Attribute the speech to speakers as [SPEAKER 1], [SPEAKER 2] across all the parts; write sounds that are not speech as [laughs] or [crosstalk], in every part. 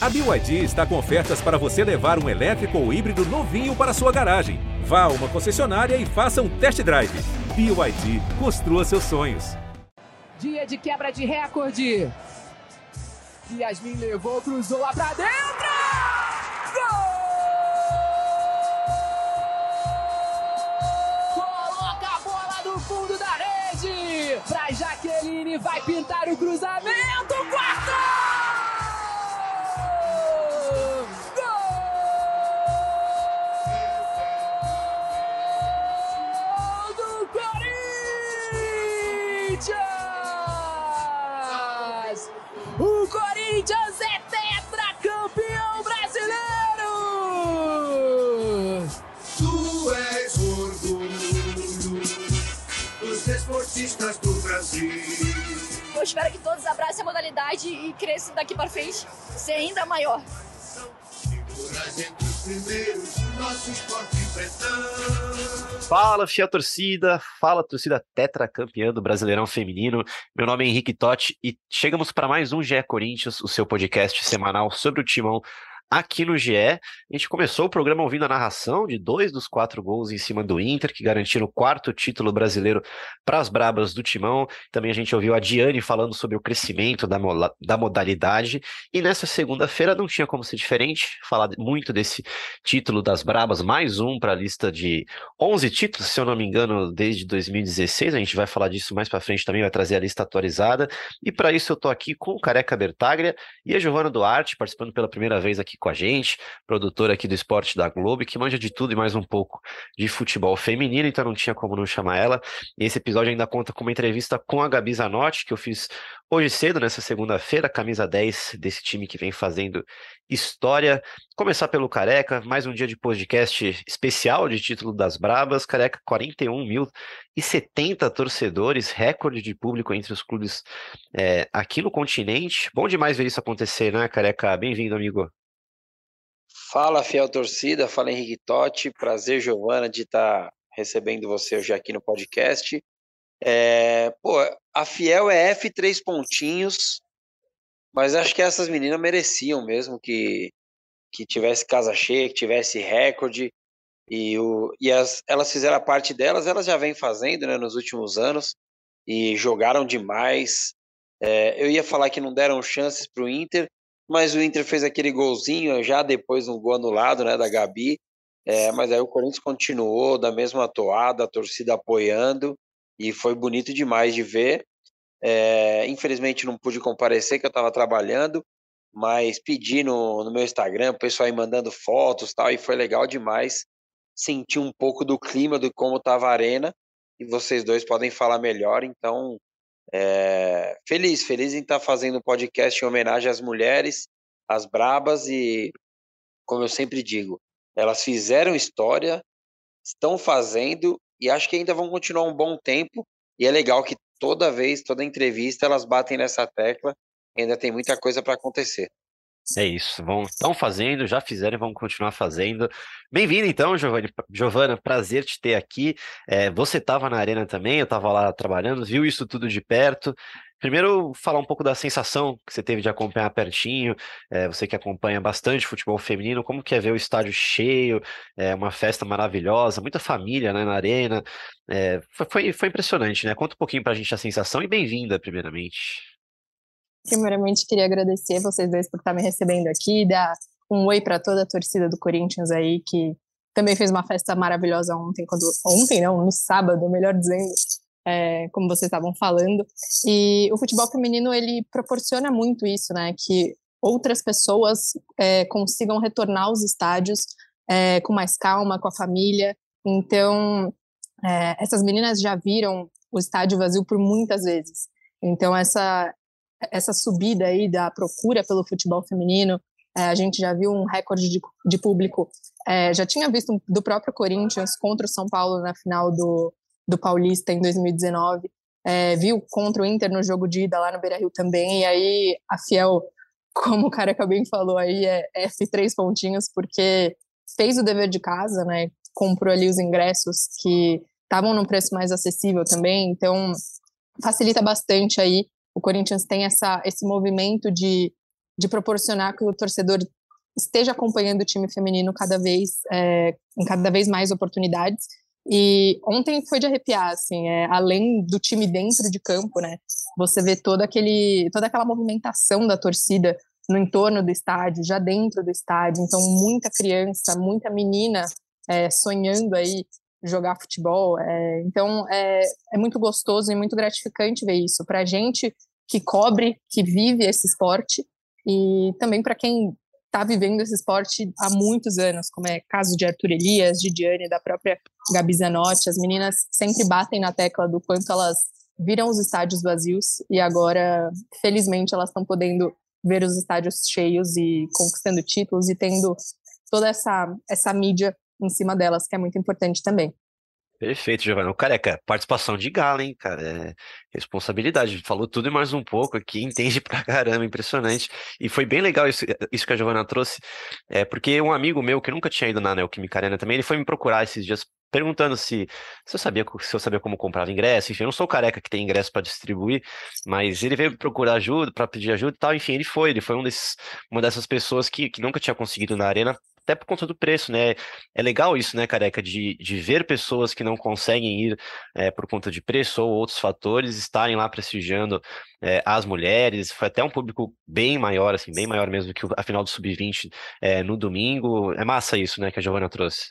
[SPEAKER 1] A BYD está com ofertas para você levar um elétrico ou híbrido novinho para sua garagem. Vá a uma concessionária e faça um test drive. BYD, construa seus sonhos.
[SPEAKER 2] Dia de quebra de recorde. Yasmin levou, cruzou lá pra dentro! Gol! Coloca a bola no fundo da rede! Pra Jaqueline, vai pintar o cruzamento!
[SPEAKER 3] Esportistas do Brasil.
[SPEAKER 4] Eu espero que todos abracem a modalidade e cresçam daqui para frente ser ainda maior.
[SPEAKER 5] Fala, fiel torcida, fala torcida tetracampeã do Brasileirão Feminino. Meu nome é Henrique Totti e chegamos para mais um GE Corinthians, o seu podcast semanal sobre o timão aqui no GE. A gente começou o programa ouvindo a narração de dois dos quatro gols em cima do Inter, que garantiram o quarto título brasileiro para as Brabas do Timão. Também a gente ouviu a Diane falando sobre o crescimento da, da modalidade. E nessa segunda-feira não tinha como ser diferente, falar muito desse título das Brabas, mais um para a lista de 11 títulos, se eu não me engano, desde 2016. A gente vai falar disso mais para frente também, vai trazer a lista atualizada. E para isso eu tô aqui com o Careca Bertaglia e a Giovana Duarte, participando pela primeira vez aqui com a gente, produtora aqui do Esporte da Globo, que manja de tudo e mais um pouco de futebol feminino, então não tinha como não chamar ela. E esse episódio ainda conta com uma entrevista com a Gabi Zanotti, que eu fiz hoje cedo, nessa segunda-feira, camisa 10 desse time que vem fazendo história. Começar pelo Careca, mais um dia de podcast especial de título das Brabas. Careca, 41 mil e 70 torcedores, recorde de público entre os clubes é, aqui no continente. Bom demais ver isso acontecer, né, Careca? Bem-vindo, amigo.
[SPEAKER 6] Fala, fiel torcida, fala Henrique Totti, prazer, Giovana, de estar recebendo você hoje aqui no podcast. É, pô, a Fiel é F três pontinhos, mas acho que essas meninas mereciam mesmo que, que tivesse casa cheia, que tivesse recorde, e, o, e as, elas fizeram a parte delas, elas já vêm fazendo né, nos últimos anos, e jogaram demais. É, eu ia falar que não deram chances para o Inter, mas o Inter fez aquele golzinho já depois no gol anulado, né, da Gabi. É, mas aí o Corinthians continuou da mesma toada, a torcida apoiando, e foi bonito demais de ver. É, infelizmente não pude comparecer, que eu estava trabalhando, mas pedi no, no meu Instagram, o pessoal aí mandando fotos tal, e foi legal demais sentir um pouco do clima, do como estava a arena, e vocês dois podem falar melhor, então é, feliz, feliz em estar fazendo um podcast em homenagem às mulheres, às brabas e, como eu sempre digo, elas fizeram história, estão fazendo e acho que ainda vão continuar um bom tempo. E é legal que toda vez, toda entrevista, elas batem nessa tecla. Ainda tem muita coisa para acontecer.
[SPEAKER 5] É isso, vão, estão fazendo, já fizeram e vão continuar fazendo. Bem-vindo então, Giovani, Giovana, prazer te ter aqui. É, você estava na arena também, eu estava lá trabalhando, viu isso tudo de perto. Primeiro, falar um pouco da sensação que você teve de acompanhar pertinho, é, você que acompanha bastante futebol feminino, como que é ver o estádio cheio, é, uma festa maravilhosa, muita família né, na arena, é, foi, foi impressionante, né? Conta um pouquinho pra gente a sensação e bem-vinda, primeiramente.
[SPEAKER 7] Primeiramente, queria agradecer vocês dois por estar me recebendo aqui, dar um oi para toda a torcida do Corinthians aí, que também fez uma festa maravilhosa ontem, quando ontem não, no sábado, melhor dizendo, é, como vocês estavam falando. E o futebol feminino ele proporciona muito isso, né? Que outras pessoas é, consigam retornar aos estádios é, com mais calma, com a família. Então, é, essas meninas já viram o estádio vazio por muitas vezes. Então, essa essa subida aí da procura pelo futebol feminino, é, a gente já viu um recorde de, de público, é, já tinha visto do próprio Corinthians contra o São Paulo na final do, do Paulista em 2019, é, viu contra o Inter no jogo de ida lá no Beira-Rio também, e aí a Fiel, como o cara que bem falou aí, é F3 pontinhos, porque fez o dever de casa, né, comprou ali os ingressos que estavam num preço mais acessível também, então facilita bastante aí o Corinthians tem essa, esse movimento de de proporcionar que o torcedor esteja acompanhando o time feminino cada vez é, em cada vez mais oportunidades. E ontem foi de arrepiar, assim, é, além do time dentro de campo, né? Você vê todo aquele, toda aquela movimentação da torcida no entorno do estádio, já dentro do estádio. Então, muita criança, muita menina é, sonhando aí jogar futebol. É, então, é, é muito gostoso e muito gratificante ver isso. Para a gente que cobre, que vive esse esporte, e também para quem está vivendo esse esporte há muitos anos, como é caso de Arthur Elias, de Diane, da própria Gabi Zanotti. As meninas sempre batem na tecla do quanto elas viram os estádios vazios e agora, felizmente, elas estão podendo ver os estádios cheios e conquistando títulos e tendo toda essa, essa mídia em cima delas, que é muito importante também.
[SPEAKER 5] Perfeito, Giovanna. Careca, participação de gala, hein, cara? É responsabilidade. Falou tudo e mais um pouco aqui, [laughs] entende pra caramba, impressionante. E foi bem legal isso, isso que a Giovanna trouxe, é, porque um amigo meu que nunca tinha ido na Neoquímica Arena também, ele foi me procurar esses dias perguntando se, se eu sabia se eu sabia como comprava ingresso, enfim, eu não sou careca que tem ingresso para distribuir, mas ele veio procurar ajuda, para pedir ajuda e tal, enfim, ele foi, ele foi um desses, uma dessas pessoas que, que nunca tinha conseguido na arena até por conta do preço, né? É legal isso, né, careca, de, de ver pessoas que não conseguem ir é, por conta de preço ou outros fatores estarem lá prestigiando é, as mulheres. Foi até um público bem maior, assim, bem maior mesmo que a final do Sub-20 é, no domingo. É massa isso, né, que a Giovana trouxe.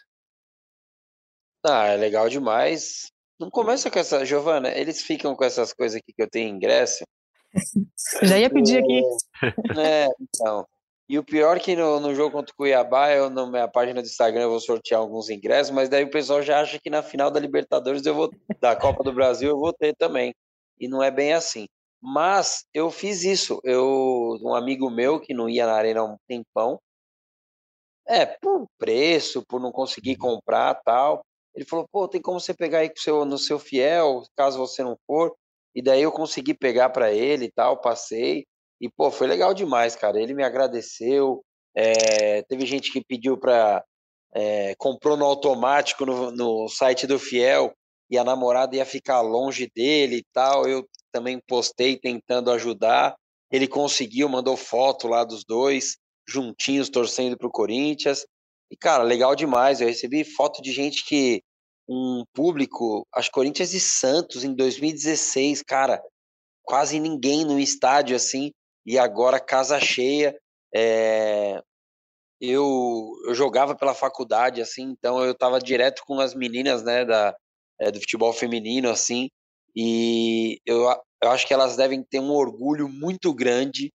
[SPEAKER 6] Ah, é legal demais. Não começa com essa, Giovana, eles ficam com essas coisas aqui que eu tenho ingresso. [laughs]
[SPEAKER 7] Já ia pedir aqui. [laughs]
[SPEAKER 6] É, então. E o pior é que no, no jogo contra o Cuiabá, eu na minha página do Instagram eu vou sortear alguns ingressos, mas daí o pessoal já acha que na final da Libertadores eu vou da Copa do Brasil eu vou ter também. E não é bem assim. Mas eu fiz isso. Eu um amigo meu que não ia na arena há um tempão, é, por preço, por não conseguir comprar, tal. Ele falou: "Pô, tem como você pegar aí seu, no seu fiel, caso você não for?" E daí eu consegui pegar para ele e tal, passei. E, pô, foi legal demais, cara. Ele me agradeceu. É, teve gente que pediu para. É, comprou no automático no, no site do Fiel e a namorada ia ficar longe dele e tal. Eu também postei tentando ajudar. Ele conseguiu, mandou foto lá dos dois, juntinhos, torcendo pro Corinthians. E, cara, legal demais. Eu recebi foto de gente que. Um público, acho Corinthians e Santos em 2016, cara. Quase ninguém no estádio assim e agora casa cheia. É, eu, eu jogava pela faculdade, assim, então eu estava direto com as meninas, né, da, é, do futebol feminino, assim, e eu, eu acho que elas devem ter um orgulho muito grande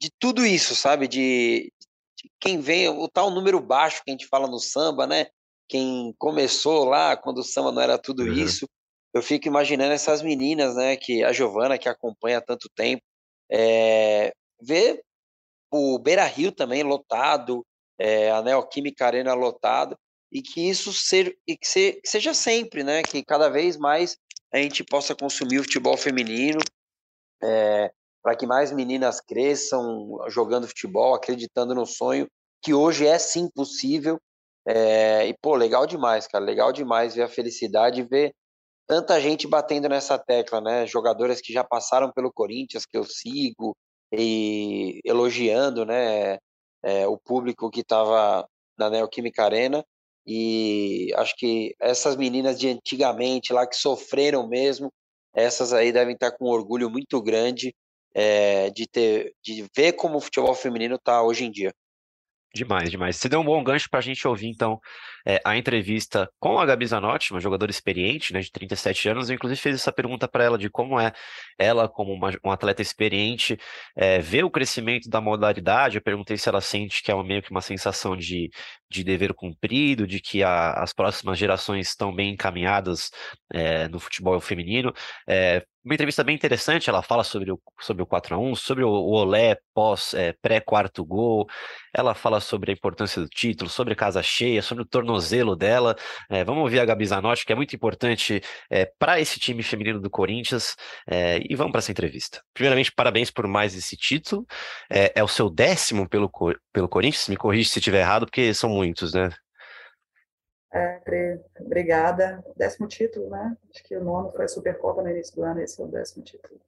[SPEAKER 6] de tudo isso, sabe? De, de, quem vem, o tal número baixo que a gente fala no samba, né? Quem começou lá quando o samba não era tudo uhum. isso. Eu fico imaginando essas meninas, né? Que a Giovana, que acompanha há tanto tempo, é, ver o Beira Rio também lotado, é, a Neoquímica Arena lotada, e que isso ser, e que, ser, que seja sempre, né? Que cada vez mais a gente possa consumir o futebol feminino, é, para que mais meninas cresçam jogando futebol, acreditando no sonho, que hoje é sim possível. É, e, pô, legal demais, cara, legal demais ver a felicidade ver tanta gente batendo nessa tecla, né? Jogadoras que já passaram pelo Corinthians, que eu sigo, e elogiando, né? É, o público que estava na Neoquímica Arena. E acho que essas meninas de antigamente lá que sofreram mesmo, essas aí devem estar com um orgulho muito grande é, de ter, de ver como o futebol feminino está hoje em dia.
[SPEAKER 5] Demais, demais. Você deu um bom gancho para a gente ouvir, então, é, a entrevista com a Gabi Zanotti, uma jogadora experiente, né, de 37 anos. Eu, inclusive, fiz essa pergunta para ela de como é ela, como uma, uma atleta experiente, é, ver o crescimento da modalidade. Eu perguntei se ela sente que é meio que uma sensação de, de dever cumprido, de que a, as próximas gerações estão bem encaminhadas é, no futebol feminino. Uma entrevista bem interessante, ela fala sobre o, sobre o 4 a 1 sobre o, o Olé pós, é, pré-quarto gol, ela fala sobre a importância do título, sobre casa cheia, sobre o tornozelo dela. É, vamos ouvir a Gabi Zanotti, que é muito importante é, para esse time feminino do Corinthians, e vamos para essa entrevista. Primeiramente, parabéns por mais esse título, é, é o seu décimo pelo, pelo Corinthians, me corrija se estiver errado, porque são muitos, né?
[SPEAKER 8] É, obrigada. Décimo título, né? Acho que o nono foi a Supercopa no início do ano, esse é o décimo título.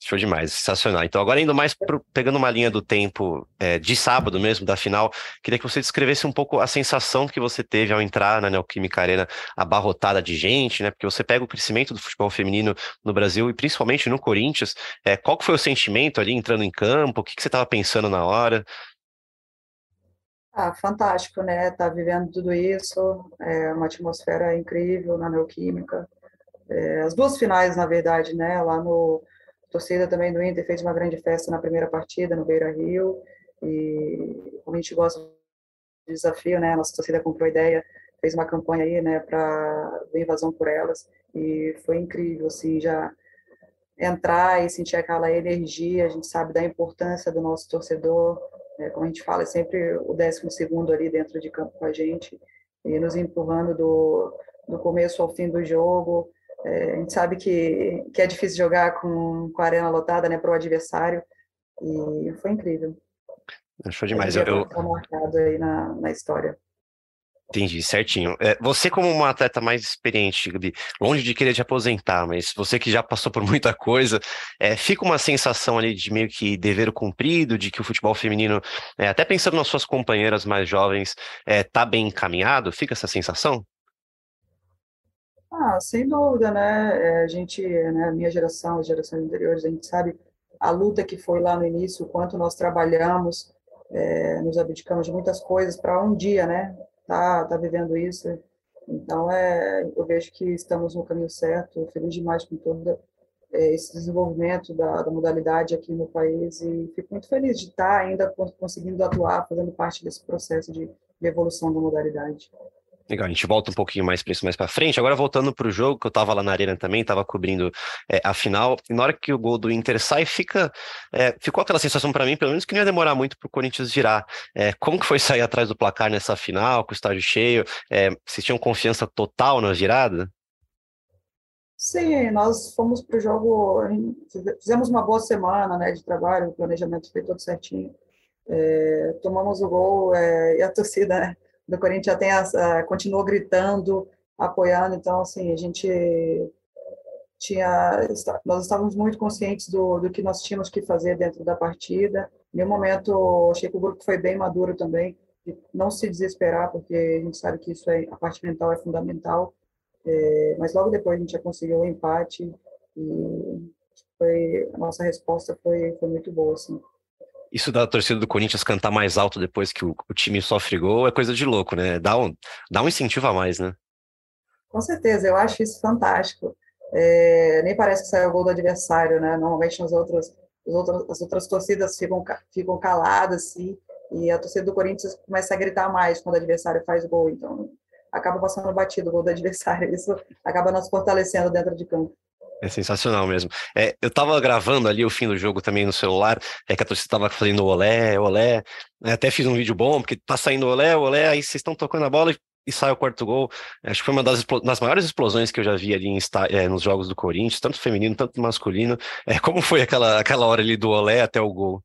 [SPEAKER 9] Show demais, sensacional. Então, agora indo mais pro, pegando uma linha do tempo é, de sábado mesmo, da final, queria que você descrevesse um pouco a sensação que você teve ao entrar na Neoquímica Arena abarrotada de gente, né? Porque você pega o crescimento do futebol feminino no Brasil e principalmente no Corinthians. É, qual que foi o sentimento ali entrando em campo? O que, que você estava pensando na hora?
[SPEAKER 8] Ah, fantástico, né? Tá vivendo tudo isso, é uma atmosfera incrível na Neoquímica. É, as duas finais, na verdade, né? Lá no a torcida também do Inter fez uma grande festa na primeira partida no Beira Rio e a gente gosta de desafio, né? Nossa torcida comprou a ideia, fez uma campanha aí, né? Para invasão por elas e foi incrível, assim, já entrar e sentir aquela energia, a gente sabe da importância do nosso torcedor, é, como a gente fala, é sempre o décimo segundo ali dentro de campo com a gente e nos empurrando do, do começo ao fim do jogo, é, a gente sabe que, que é difícil jogar com, com a arena lotada né, para o adversário, e foi incrível.
[SPEAKER 9] Show demais. Eu, eu...
[SPEAKER 8] marcado aí na, na história.
[SPEAKER 9] Entendi, certinho. É, você, como uma atleta mais experiente, longe de querer te aposentar, mas você que já passou por [laughs] muita coisa, é, fica uma sensação ali de meio que dever cumprido, de que o futebol feminino, é, até pensando nas suas companheiras mais jovens, está é, bem encaminhado? Fica essa sensação?
[SPEAKER 8] Ah, sem dúvida, né? É, a gente, né, a minha geração, as gerações anteriores, a gente sabe a luta que foi lá no início, o quanto nós trabalhamos, é, nos abdicamos de muitas coisas para um dia, né? Tá, tá vivendo isso. Então, é, eu vejo que estamos no caminho certo, feliz demais com todo é, esse desenvolvimento da, da, modalidade aqui no país e fico muito feliz de estar ainda conseguindo atuar, fazendo parte desse processo de, de evolução da modalidade.
[SPEAKER 9] Legal, a gente volta um pouquinho mais para isso mais para frente. Agora voltando para o jogo, que eu estava lá na arena também, estava cobrindo é, a final. E na hora que o gol do Inter sai, fica, é, ficou aquela sensação para mim, pelo menos que não ia demorar muito para o Corinthians virar. É, como que foi sair atrás do placar nessa final, com o estádio cheio? É, vocês tinham confiança total na virada?
[SPEAKER 8] Sim, nós fomos para o jogo, fizemos uma boa semana né, de trabalho, o planejamento foi todo certinho. É, tomamos o gol é, e a torcida né, do Corinthians tem essa, continuou gritando, apoiando, então assim, a gente tinha nós estávamos muito conscientes do, do que nós tínhamos que fazer dentro da partida. Em nenhum momento achei que o grupo foi bem maduro também, de não se desesperar, porque a gente sabe que isso é a parte mental é fundamental. É, mas logo depois a gente já conseguiu o empate e foi a nossa resposta foi foi muito boa assim
[SPEAKER 9] isso da torcida do Corinthians cantar mais alto depois que o, o, time sofre gol é coisa de louco, né? Dá um, dá um incentivo a mais, né?
[SPEAKER 8] Com certeza, eu acho isso fantástico. É, nem parece que saiu o gol do adversário, né? Normalmente outros, outros, as outras torcidas ficam, ficam caladas, assim, e a torcida do Corinthians começa a gritar mais quando o adversário faz gol. Então, acaba passando batido o gol do adversário. Isso acaba nos fortalecendo dentro de campo.
[SPEAKER 9] É sensacional mesmo. É, eu tava gravando ali o fim do jogo também no celular, é que a torcida tava fazendo olé, olé. Até fiz um vídeo bom, porque tá saindo olé, olé, aí vocês estão tocando a bola e, e, sai o quarto gol. Acho que foi uma das, das maiores explosões que eu já vi ali em, é, nos jogos do Corinthians, tanto feminino, tanto masculino. É, como foi aquela, aquela hora ali do olé até o gol?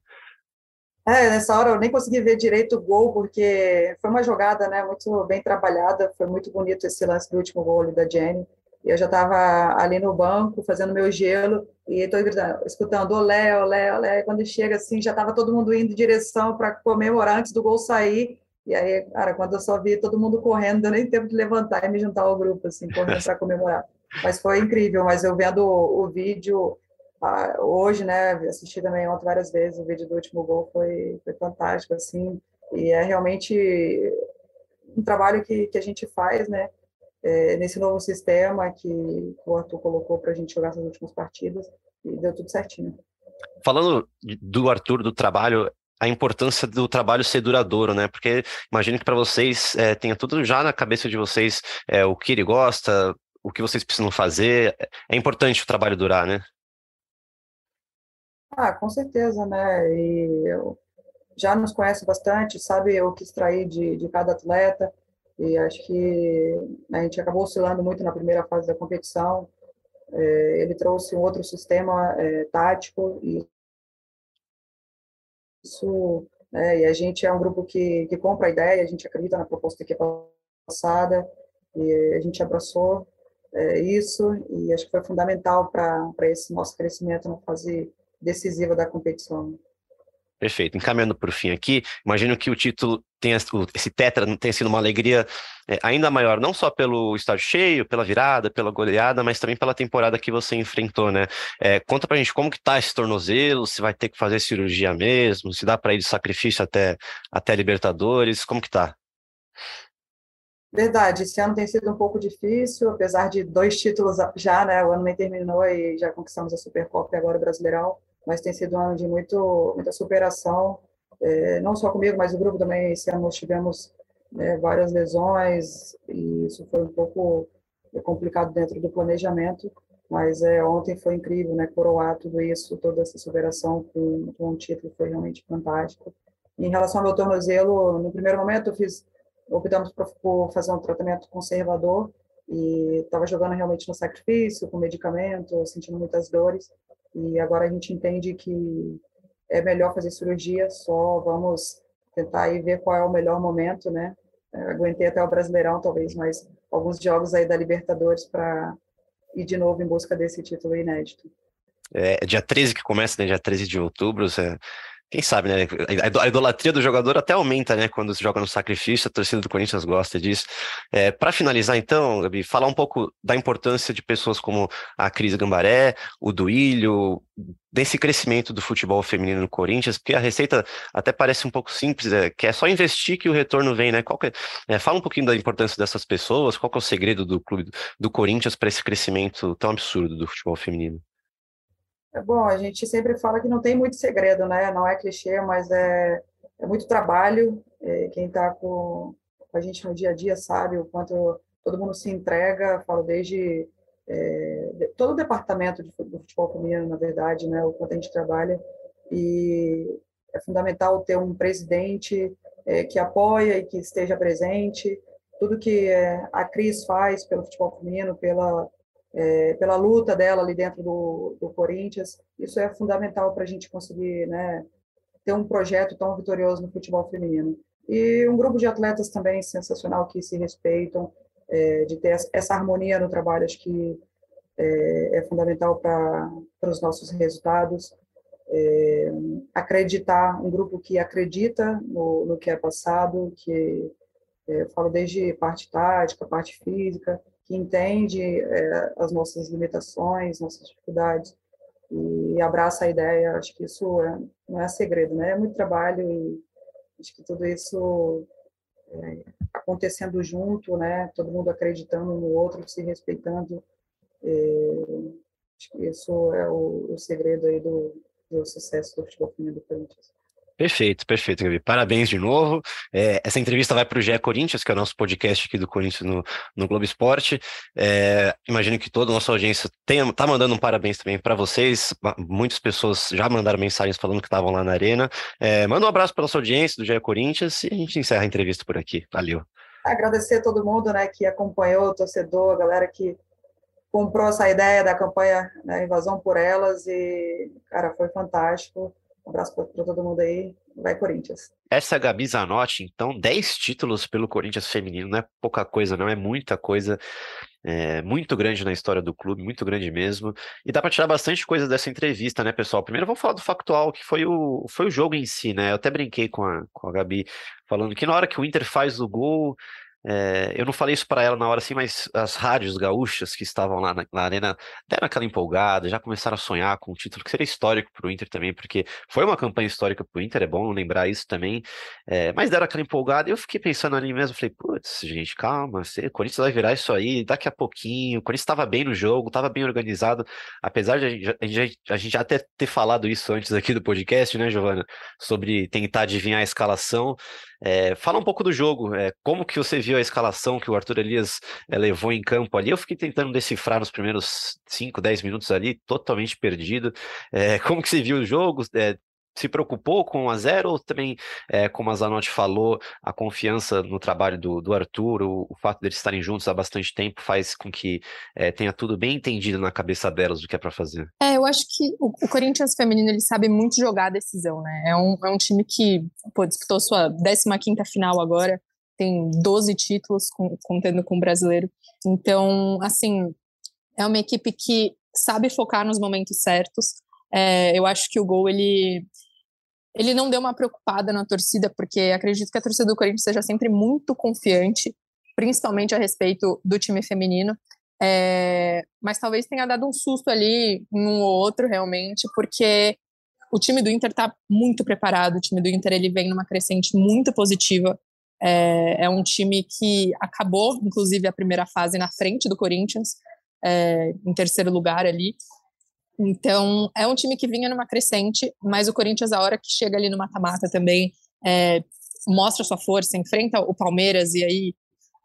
[SPEAKER 8] É, nessa hora eu nem consegui ver direito o gol, porque foi uma jogada né, muito bem trabalhada, foi muito bonito esse lance do último gol ali da Jenny. Eu já estava ali no banco fazendo meu gelo e estou escutando olé, olé, olé. E quando chega assim, já estava todo mundo indo em direção para comemorar antes do gol sair. E aí, cara, quando eu só vi todo mundo correndo, deu nem tempo de levantar e me juntar ao grupo, assim, correndo para comemorar. Mas foi incrível. Mas eu vendo o, o vídeo ah, hoje, né, assisti também ontem várias vezes o vídeo do último gol, foi, foi fantástico, assim. E é realmente um trabalho que, que a gente faz, né? É, nesse novo sistema que o Arthur colocou para a gente jogar essas últimas partidas e deu tudo certinho.
[SPEAKER 9] Falando do Arthur, do trabalho, a importância do trabalho ser duradouro, né? Porque imagino que para vocês é, tenha tudo já na cabeça de vocês é, o que ele gosta, o que vocês precisam fazer. É importante o trabalho durar, né?
[SPEAKER 8] Ah, com certeza, né? E eu já nos conhece bastante, sabe o que extrair de, de cada atleta. E acho que a gente acabou oscilando muito na primeira fase da competição. É, ele trouxe um outro sistema é, tático e isso é, e a gente é um grupo que, que compra a ideia, a gente acredita na proposta que é passada e a gente abraçou é, isso, e acho que foi fundamental para esse nosso crescimento na fase decisiva da competição.
[SPEAKER 5] Perfeito. Encaminhando para o fim aqui, imagino que o título tenha, esse tetra tenha sido uma alegria é, ainda maior, não só pelo estádio cheio, pela virada, pela goleada, mas também pela temporada que você enfrentou, né? É, conta pra gente como que tá esse tornozelo, se vai ter que fazer cirurgia mesmo, se dá para ir de sacrifício até, até Libertadores, como que tá?
[SPEAKER 8] Verdade, esse ano tem sido um pouco difícil, apesar de dois títulos já, né? O ano nem terminou e já conquistamos a Supercopa e agora o Brasileirão mas tem sido um ano de muito, muita superação, é, não só comigo, mas o grupo também. Esse ano nós tivemos né, várias lesões e isso foi um pouco complicado dentro do planejamento, mas é, ontem foi incrível, né, coroar tudo isso, toda essa superação com, com um título foi realmente fantástico. Em relação ao meu tornozelo, no primeiro momento eu fiz, optamos por fazer um tratamento conservador e estava jogando realmente no sacrifício, com medicamento, sentindo muitas dores, e agora a gente entende que é melhor fazer cirurgia, só vamos tentar aí ver qual é o melhor momento, né? Eu aguentei até o Brasileirão, talvez, mas alguns jogos aí da Libertadores para ir de novo em busca desse título inédito.
[SPEAKER 5] É, é dia 13 que começa, né? Dia 13 de outubro. Você quem sabe, né? A idolatria do jogador até aumenta, né? Quando se joga no sacrifício, a torcida do Corinthians gosta disso. É, Para finalizar, então, Gabi, falar um pouco da importância de pessoas como a Cris Gambaré, o Duílio, desse crescimento do futebol feminino no Corinthians, porque a receita até parece um pouco simples, é, que é só investir que o retorno vem, né? Qual que, é, é fala um pouquinho da importância dessas pessoas, qual que é o segredo do clube do Corinthians para esse crescimento tão absurdo do futebol feminino?
[SPEAKER 8] É bom, a gente sempre fala que não tem muito segredo, né? Não é clichê, mas é, é muito trabalho. É, quem está com, a gente no dia a dia sabe o quanto todo mundo se entrega. Falo desde é, todo o departamento de, do futebol feminino, na verdade, né? O quanto a gente trabalha e é fundamental ter um presidente é, que apoia e que esteja presente. Tudo que é, a Cris faz pelo futebol feminino, pela é, pela luta dela ali dentro do, do Corinthians. Isso é fundamental para a gente conseguir né, ter um projeto tão vitorioso no futebol feminino. E um grupo de atletas também sensacional que se respeitam, é, de ter essa harmonia no trabalho, acho que é, é fundamental para os nossos resultados. É, acreditar, um grupo que acredita no, no que é passado, que é, falo desde parte tática, parte física, que entende é, as nossas limitações, nossas dificuldades e abraça a ideia. Acho que isso é, não é segredo, né? É muito trabalho e acho que tudo isso é, acontecendo junto, né? Todo mundo acreditando no outro, se respeitando. É, acho que isso é o, o segredo aí do, do sucesso do futebol feminino do Corinthians.
[SPEAKER 5] Perfeito, perfeito, Gabi. Parabéns de novo. É, essa entrevista vai para o GE Corinthians, que é o nosso podcast aqui do Corinthians no, no Globo Esporte. É, imagino que toda a nossa audiência está mandando um parabéns também para vocês. Muitas pessoas já mandaram mensagens falando que estavam lá na arena. É, manda um abraço para nossa audiência do GE Corinthians e a gente encerra a entrevista por aqui. Valeu.
[SPEAKER 8] Agradecer a todo mundo né, que acompanhou, o torcedor, a galera que comprou essa ideia da campanha né, Invasão por Elas e, cara, foi fantástico um abraço para todo mundo aí. Vai, Corinthians.
[SPEAKER 5] Essa Gabi Zanotti, então, 10 títulos pelo Corinthians feminino, não é pouca coisa, não é muita coisa. É muito grande na história do clube, muito grande mesmo. E dá para tirar bastante coisa dessa entrevista, né, pessoal? Primeiro vamos falar do factual, que foi o, foi o jogo em si, né? Eu até brinquei com a, com a Gabi, falando que na hora que o Inter faz o gol, é, eu não falei isso para ela na hora assim, mas as rádios gaúchas que estavam lá na, na, arena deram aquela empolgada, já começaram a sonhar com um título que seria histórico para o Inter também, porque foi uma campanha histórica para o Inter, é bom lembrar isso também. É, mas deram aquela empolgada e eu fiquei pensando ali mesmo, falei, putz, gente, calma, o Corinthians vai virar isso aí daqui a pouquinho. O Corinthians estava bem no jogo, estava bem organizado, apesar de a gente, a gente, a gente até ter falado isso antes aqui do podcast, né, Giovana, sobre tentar adivinhar a escalação. É, fala um pouco do jogo, é, como que você viu a escalação que o Arthur Elias é, levou em campo ali? Eu fiquei tentando decifrar nos primeiros 5, 10 minutos ali, totalmente perdido. [laughs] Como que você viu o jogo? Se preocupou com a zero ou também, é, como a Zanotti falou, a confiança no trabalho do, do Arthur, o, o fato deles estarem juntos há bastante tempo faz com que é, tenha tudo bem entendido na cabeça delas do que é para fazer?
[SPEAKER 7] É, eu acho que o, o, Corinthians feminino ele sabe muito jogar a decisão, né? É um, é um time que pô, disputou sua 15 final agora, tem 12 títulos com, contendo com o brasileiro. Então, assim, é uma equipe que sabe focar nos momentos certos. É, eu acho que o gol ele ele não deu uma preocupada na torcida, porque acredito que a torcida do Corinthians seja sempre muito confiante, principalmente a respeito do time feminino. É, mas talvez tenha dado um susto ali um ou outro, realmente, porque o time do Inter está muito preparado. O time do Inter ele vem numa crescente muito positiva. É, é, um time que acabou, inclusive, a primeira fase na frente do Corinthians, é, em terceiro lugar ali. Então, é um time que vinha numa crescente, mas o Corinthians, a hora que chega ali no mata-mata também, é, mostra sua força, enfrenta o Palmeiras e aí,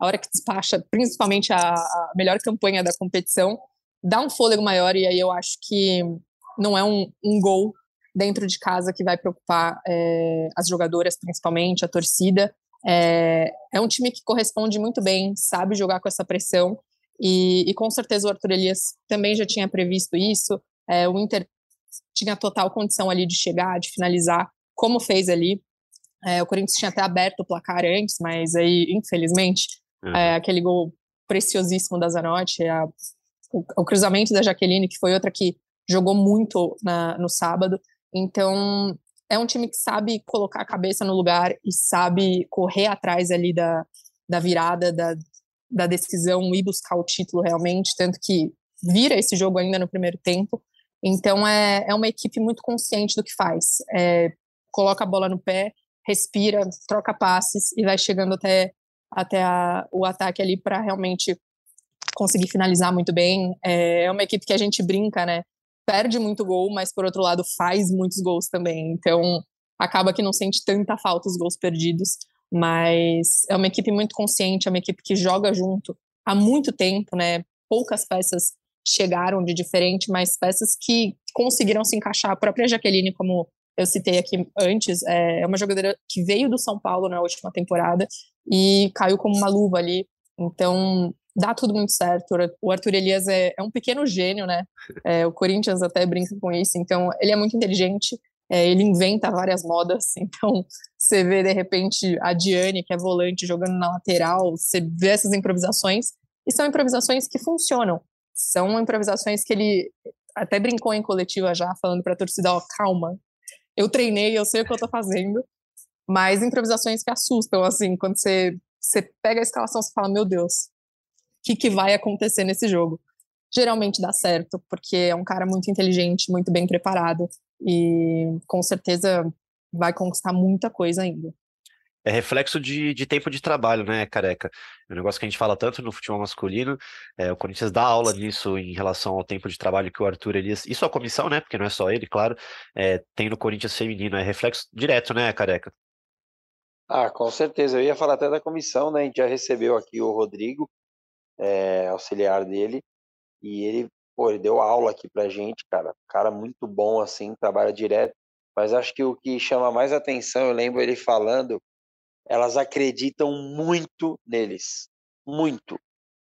[SPEAKER 7] a hora que despacha, principalmente a, a melhor campanha da competição, dá um fôlego maior e aí eu acho que não é um, um gol dentro de casa que vai preocupar é, as jogadoras, principalmente, a torcida. É, é, um time que corresponde muito bem, sabe jogar com essa pressão, e, e com certeza o Arthur Elias também já tinha previsto isso. É, o Inter tinha total condição ali de chegar, de finalizar, como fez ali. É, o Corinthians tinha até aberto o placar antes, mas aí, infelizmente, uhum. é, aquele gol preciosíssimo da Zanotti, a, o, o, cruzamento da Jaqueline, que foi outra que jogou muito na, no sábado. Então, é um time que sabe colocar a cabeça no lugar e sabe correr atrás ali da, da virada, da, da decisão e buscar o título realmente, tanto que vira esse jogo ainda no primeiro tempo. Então é, é uma equipe muito consciente do que faz. É, coloca a bola no pé, respira, troca passes e vai chegando até, até a, o ataque ali para realmente conseguir finalizar muito bem. É, é uma equipe que a gente brinca, né? Perde muito gol, mas por outro lado faz muitos gols também. Então acaba que não sente tanta falta os gols perdidos. Mas é uma equipe muito consciente, é uma equipe que joga junto há muito tempo, né? Poucas peças chegaram de diferente, mas peças que conseguiram se encaixar. A própria Jaqueline, como eu citei aqui antes, é, é uma jogadora que veio do São Paulo na última temporada e caiu como uma luva ali. Então, dá tudo muito certo. O Arthur Elias é, é um pequeno gênio, né? É, o Corinthians até brinca com isso. Então, ele é muito inteligente, é, ele inventa várias modas. [laughs] Então, você vê, de repente, a Diane, que é volante, jogando na lateral, você vê essas improvisações, e são improvisações que funcionam. São improvisações que ele até brincou em coletiva já, falando para a torcida: ó, calma, eu treinei, eu sei o que eu tô fazendo, mas improvisações que assustam, assim, quando você, você pega a escalação, você fala: meu Deus, o que, que vai acontecer nesse jogo? Geralmente dá certo, porque é um cara muito inteligente, muito bem preparado, e com certeza vai conquistar muita coisa ainda
[SPEAKER 5] é reflexo de, de tempo de trabalho, né, careca? É um negócio que a gente fala tanto no futebol masculino. É, o Corinthians dá aula nisso em relação ao tempo de trabalho que o Arthur Elias, e sua comissão, né? Porque não é só ele, claro, é, tem no Corinthians feminino. É reflexo direto, né, careca?
[SPEAKER 6] Ah, com certeza. Eu ia falar até da comissão, né? A gente já recebeu aqui o Rodrigo, é, auxiliar dele, e ele, pô, ele deu aula aqui pra gente, cara. Cara muito bom, assim, trabalha direto. Mas acho que o que chama mais atenção, eu lembro ele falando elas acreditam muito neles, muito.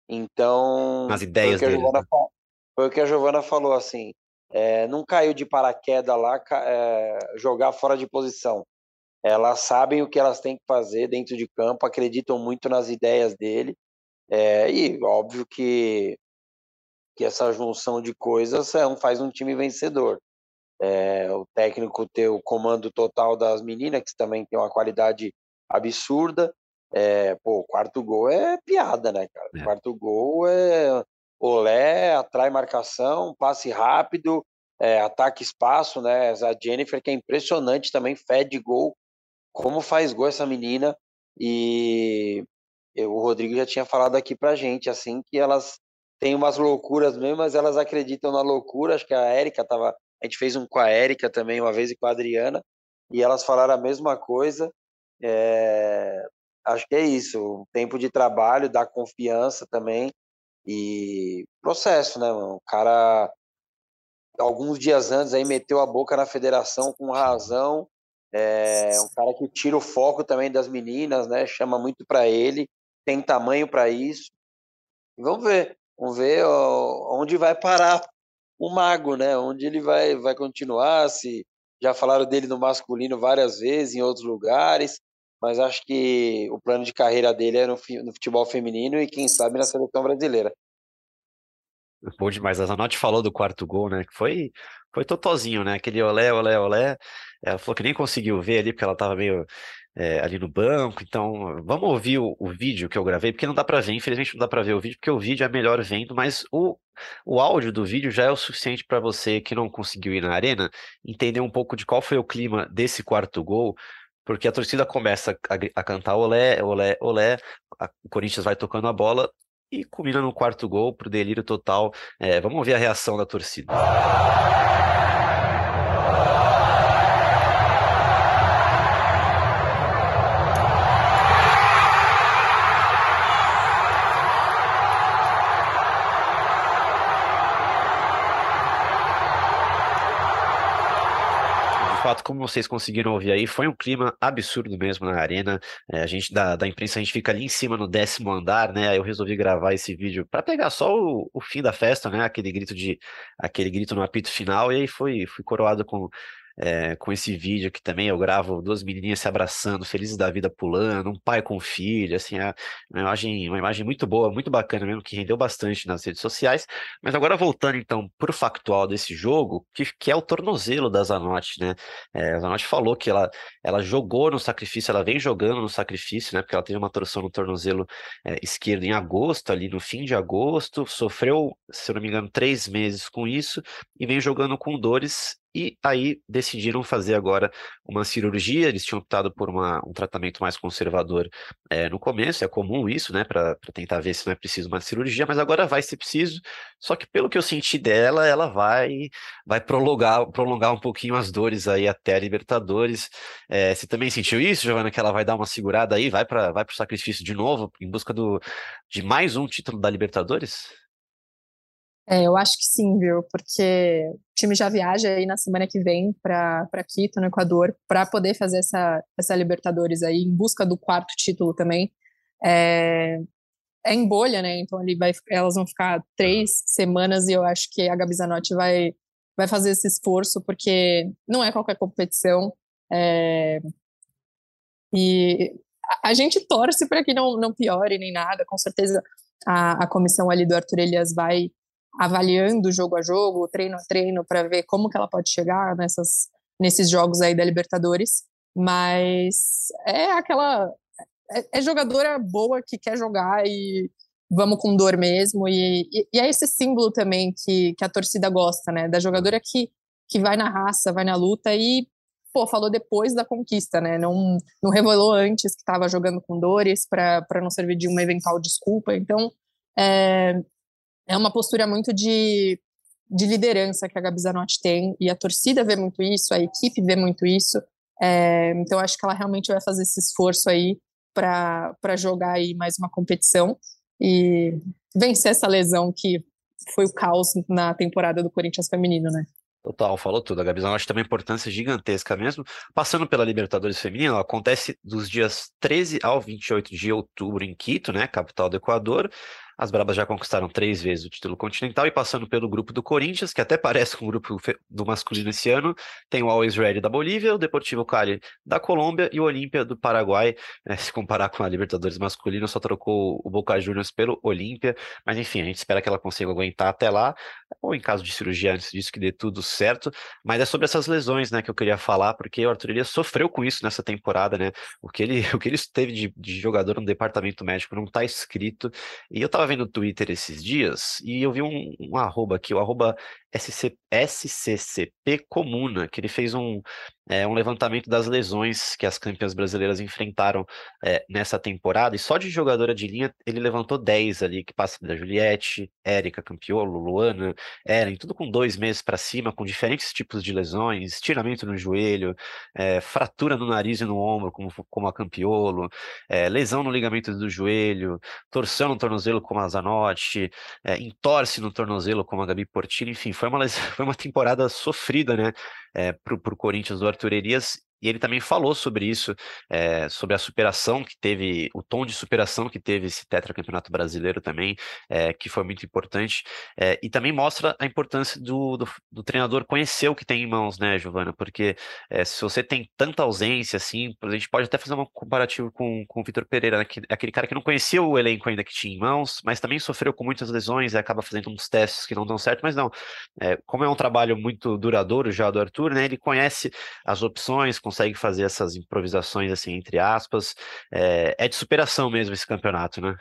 [SPEAKER 6] Então,
[SPEAKER 5] as ideias
[SPEAKER 6] foi o que a
[SPEAKER 5] Giovana,
[SPEAKER 6] né? foi o que a Giovana falou assim, é, não caiu de paraquedas lá é, jogar fora de posição. Elas sabem o que elas têm que fazer dentro de campo, acreditam muito nas ideias dele, é, e óbvio que que essa junção de coisas faz um time vencedor. É, o técnico ter o comando total das meninas, que também tem uma qualidade absurda. É, pô, o quarto gol é piada, né, cara? É. O quarto gol é olé, atrai marcação, passe rápido, é, ataque espaço, né? A Jennifer, que é impressionante também, fede gol. Como faz gol essa menina? E eu, o Rodrigo já tinha falado aqui pra gente, assim, que elas têm umas loucuras mesmo, mas elas acreditam na loucura. Acho que a Érica tava. A gente fez um com a Érica também, uma vez, e com a Adriana, e elas falaram a mesma coisa. É, acho que é isso, o tempo de trabalho, dá confiança também e processo, né, mano? O cara, alguns dias antes, aí meteu a boca na federação com razão. É um cara que tira o foco também das meninas, né? Chama muito para ele, tem tamanho para isso. Vamos ver, vamos ver ó, onde vai parar o mago, né? Onde ele vai, vai continuar, se já falaram dele no masculino várias vezes, em outros lugares mas acho que o plano de carreira dele é no, no futebol feminino e quem sabe na seleção brasileira.
[SPEAKER 5] Bom demais. A Zanotti falou do quarto gol, né? Que foi, foi totozinho, né? Aquele olé, olé, olé. Ela falou que nem conseguiu ver ali, porque ela tava meio é, ali no banco. Então, vamos ouvir o, o, vídeo que eu gravei, porque não dá para ver, infelizmente não dá para ver o vídeo, porque o vídeo é melhor vendo, mas o, o áudio do vídeo já é o suficiente para você que não conseguiu ir na arena entender um pouco de qual foi o clima desse quarto gol. Porque a torcida começa a, a cantar olé, olé, olé, a, o Corinthians vai tocando a bola e culmina no quarto gol para o delírio total. É, vamos ver a reação da torcida. Fato, como vocês conseguiram ouvir aí, foi um clima absurdo mesmo na arena. É, a gente da, da imprensa, a gente fica ali em cima no décimo andar, né? Eu resolvi gravar esse vídeo para pegar só o, o, fim da festa, né? Aquele grito de aquele grito no apito final, e aí foi, fui coroado com é, com esse vídeo que também eu gravo duas menininhas se abraçando, felizes da vida pulando, um pai com filho, assim, é uma imagem, uma imagem muito boa, muito bacana mesmo, que rendeu bastante nas redes sociais. Mas agora voltando então para o factual desse jogo, que, que é o tornozelo da Zanotti, né? É, a Zanotti falou que ela, ela jogou no sacrifício, ela vem jogando no sacrifício, né? Porque ela teve uma torção no tornozelo é, esquerdo em agosto, ali no fim de agosto, sofreu, se eu não me engano, três meses com isso e vem jogando com dores e aí decidiram fazer agora uma cirurgia. Eles tinham optado por uma, um tratamento mais conservador é, no começo, é comum isso, né, para tentar ver se não é preciso uma cirurgia, mas agora vai ser preciso. Só que pelo que eu senti dela, ela vai vai prolongar, prolongar um pouquinho as dores aí até a Libertadores. É, você também sentiu isso, Giovana, que ela vai dar uma segurada aí, vai para vai o sacrifício de novo, em busca do, de mais um título da Libertadores?
[SPEAKER 7] É, eu acho que sim, viu? Porque o time já viaja aí na semana que vem para Quito, no Equador, para poder fazer essa, essa Libertadores aí, em busca do quarto título também. É, é em bolha, né? Então ali vai, elas vão ficar três semanas e eu acho que a Gabi Zanotti vai, vai fazer esse esforço, porque não é qualquer competição. É, e a gente torce para que não, não piore nem nada, com certeza a, a comissão ali do Arthur Elias vai avaliando jogo a jogo, treino a treino, para ver como que ela pode chegar nessas, nesses jogos aí da Libertadores. Mas é aquela. É, é jogadora boa que quer jogar e vamos com dor mesmo. E, e, e, é esse símbolo também que, que a torcida gosta, né? Da jogadora que, que vai na raça, vai na luta e, pô, falou depois da conquista, né? Não, não revelou antes que estava jogando com dores para não servir de uma eventual desculpa. Então, é, é uma postura muito de, de liderança que a Gabi Zanotti tem, e a torcida vê muito isso, a equipe vê muito isso, é, então acho que ela realmente vai fazer esse esforço aí para jogar aí mais uma competição e vencer essa lesão que foi o caos na temporada do Corinthians feminino, né?
[SPEAKER 5] Total, falou tudo. A Gabi Zanotti tem uma importância gigantesca mesmo. Passando pela Libertadores Feminina, acontece dos dias 13 ao 28 de outubro em Quito, né, capital do Equador. As Brabas já conquistaram três vezes o título continental e passando pelo grupo do Corinthians, que até parece com o grupo do masculino esse ano, tem o Always Ready da Bolívia, o Deportivo Cali da Colômbia e o Olímpia do Paraguai. É, se comparar com a Libertadores masculina, só trocou o Boca Juniors pelo Olímpia, mas enfim, a gente espera que ela consiga aguentar até lá, ou em caso de cirurgia antes disso, que dê tudo certo. Mas é sobre essas lesões, né, que eu queria falar, porque o Arthur Elias sofreu com isso nessa temporada, né? O que ele, [laughs] o que ele teve de, de jogador no departamento médico não está escrito. E eu tava vendo o Twitter esses dias e eu vi um, um arroba aqui, o arroba SC, SCCP Comuna, que ele fez um, é, um levantamento das lesões que as campeãs brasileiras enfrentaram é, nessa temporada, e só de jogadora de linha ele levantou 10 ali, que passa da Juliette, Érica Campiolo, Luana, Eren, tudo com dois meses para cima, com diferentes tipos de lesões, estiramento no joelho, é, fratura no nariz e no ombro, como, como a Campiolo, lesão no ligamento do joelho, torção no tornozelo, como a Zanotti, entorce no tornozelo, como a Gabi Portini, enfim, foi uma, [laughs] foi uma temporada sofrida, né? é, para o Corinthians do Arthur Elias, E ele também falou sobre isso, é, sobre a superação que teve, o tom de superação que teve esse tetracampeonato brasileiro também, é, que foi muito importante. É, e também mostra a importância do, do, do, treinador conhecer o que tem em mãos, né, Giovana? Porque se você tem tanta ausência, assim, a gente pode até fazer um comparativo com, com o Vitor Pereira, né, que, aquele cara que não conhecia o elenco ainda que tinha em mãos, mas também sofreu com muitas lesões e acaba fazendo uns testes que não dão certo, mas não. como é um trabalho muito duradouro já do Arthur, né, ele conhece as opções, consegue fazer essas improvisações, assim, entre aspas. É, é de superação mesmo esse campeonato, né?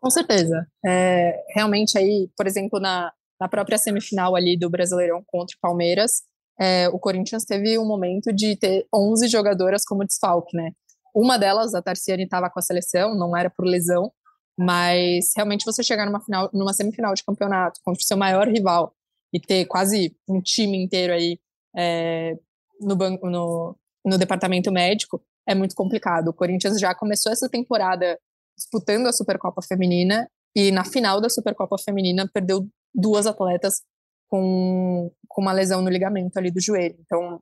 [SPEAKER 7] Com certeza. É, realmente aí, por exemplo, na, na própria semifinal ali do Brasileirão contra o Palmeiras, é, o Corinthians teve um momento de ter 11 jogadoras como desfalque, né? Uma delas, a Tarciane, estava com a seleção, não era por lesão, mas realmente você chegar numa final, numa semifinal de campeonato contra o seu maior rival e ter quase um time inteiro aí é, no, banco, no, no departamento médico é muito complicado. O Corinthians já começou essa temporada disputando a Supercopa Feminina e na final da Supercopa Feminina perdeu duas atletas com, com uma lesão no ligamento ali do joelho. Então,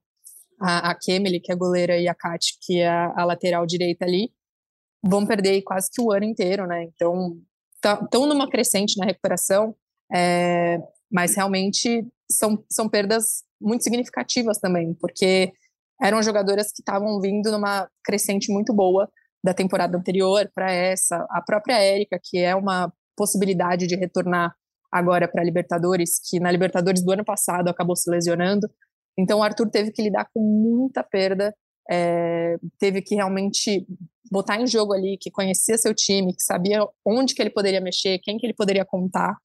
[SPEAKER 7] a, a Kemily, que é a goleira, e a Kat, que é a, a lateral direita ali, vão perder quase que o ano inteiro, né? Então, estão tá, numa crescente na recuperação, é, mas realmente são, são perdas muito significativas também, porque eram jogadoras que estavam vindo numa crescente muito boa da temporada anterior para essa. A própria Érica, que é uma possibilidade de retornar agora para a Libertadores, que na Libertadores do ano passado acabou se lesionando. Então o Arthur teve que lidar com muita perda, é, teve que realmente botar em jogo ali, que conhecia seu time, que sabia onde que ele poderia mexer, quem que ele poderia contar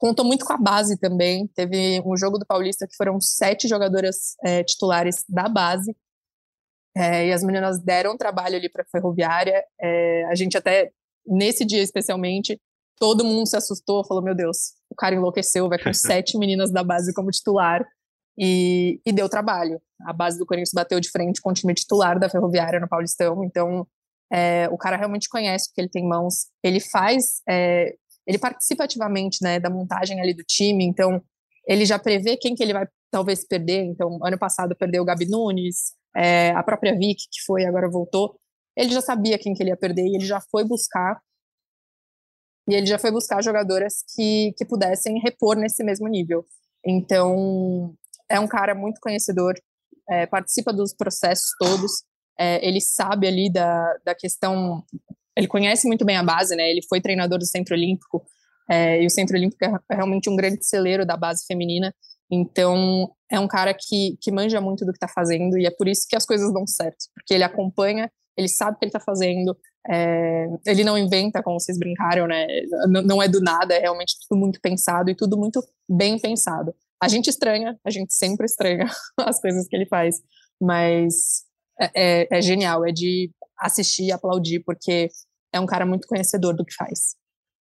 [SPEAKER 7] contou muito com a base também. Teve um jogo do Paulista que foram sete jogadoras é, titulares da base. É, e as meninas deram trabalho ali para a Ferroviária. É, a gente até, nesse dia especialmente, todo mundo se assustou, falou, meu Deus, o cara enlouqueceu, vai com [laughs] sete meninas da base como titular. E, e, deu trabalho. A base do Corinthians bateu de frente com o time titular da Ferroviária no Paulistão, então é, o cara realmente conhece o que ele tem em mãos. Ele faz é, ele participa ativamente, né, da montagem ali do time, então ele já prevê quem que ele vai talvez perder, então ano passado perdeu o Gabi Nunes, é, a própria Vicky, que foi agora voltou, ele já sabia quem que ele ia perder e ele já foi buscar. E ele já foi buscar jogadoras que, que pudessem repor nesse mesmo nível. Então, é um cara muito conhecedor, é, participa dos processos todos, é, ele sabe ali da, da questão ele conhece muito bem a base, né? Ele foi treinador do Centro Olímpico, é, e o Centro Olímpico é realmente um grande celeiro da base feminina. Então, é um cara que, que manja muito do que está fazendo, e é por isso que as coisas dão certo, porque ele acompanha, ele sabe o que ele está fazendo, é, ele não inventa, como vocês brincaram, né? Não, não é do nada, é realmente tudo muito pensado e tudo muito bem pensado. A gente estranha, a gente sempre estranha [laughs] as coisas que ele faz, mas é, é, é genial, é de assistir e aplaudir, porque é um cara muito conhecedor do que faz.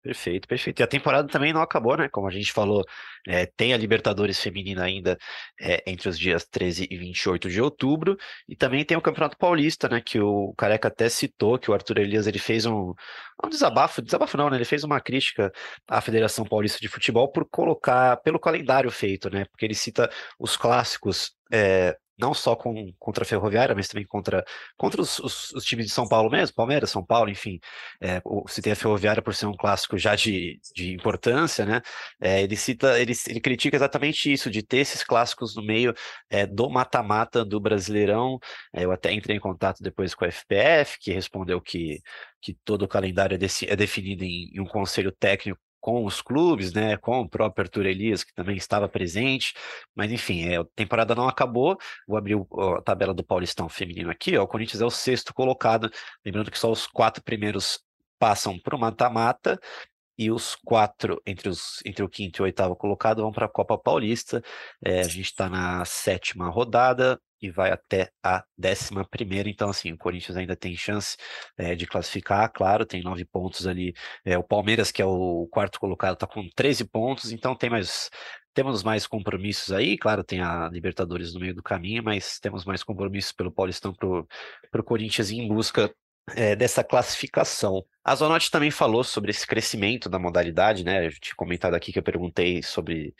[SPEAKER 5] Perfeito, perfeito. E a temporada também não acabou, né? Como a gente falou, é, tem a Libertadores Feminina ainda é, entre os dias 13 e 28 de outubro, e também tem o Campeonato Paulista, né? Que o Careca até citou, que o Arthur Elias ele fez um, um desabafo, desabafo não, né? Ele fez uma crítica à Federação Paulista de Futebol por colocar pelo calendário feito, né? Porque ele cita os clássicos é, não só com, contra a Ferroviária, mas também contra, contra os, os, os times de São Paulo mesmo, Palmeiras, São Paulo, enfim. É, tem a Ferroviária por ser um clássico já de, de importância, né? É, ele cita, ele, ele critica exatamente isso, de ter esses clássicos no meio é, do mata-mata do Brasileirão. É, eu até entrei em contato depois com a FPF, que respondeu que que todo o calendário é, é definido em, um conselho técnico com os clubes, né, com o próprio Arthur Elias, que também estava presente, mas enfim, é, a temporada não acabou, vou abrir a tabela do Paulistão feminino aqui, ó, o Corinthians é o sexto colocado, lembrando que só os quatro primeiros passam para o mata-mata, e os quatro entre, os, entre o quinto e o oitavo colocado vão para a Copa Paulista. É, a gente está na sétima rodada e vai até a décima primeira. Então, assim, o Corinthians ainda tem chance é, de classificar, claro, tem nove pontos ali. É, o Palmeiras, que é o quarto colocado, está com 13 pontos, então tem mais. Temos mais compromissos aí, claro, tem a Libertadores no meio do caminho, mas temos mais compromissos pelo Paulistão para o Corinthians em busca é, dessa classificação. A Zonotti também falou sobre esse crescimento da modalidade, né? Eu tinha comentado aqui que eu perguntei sobre,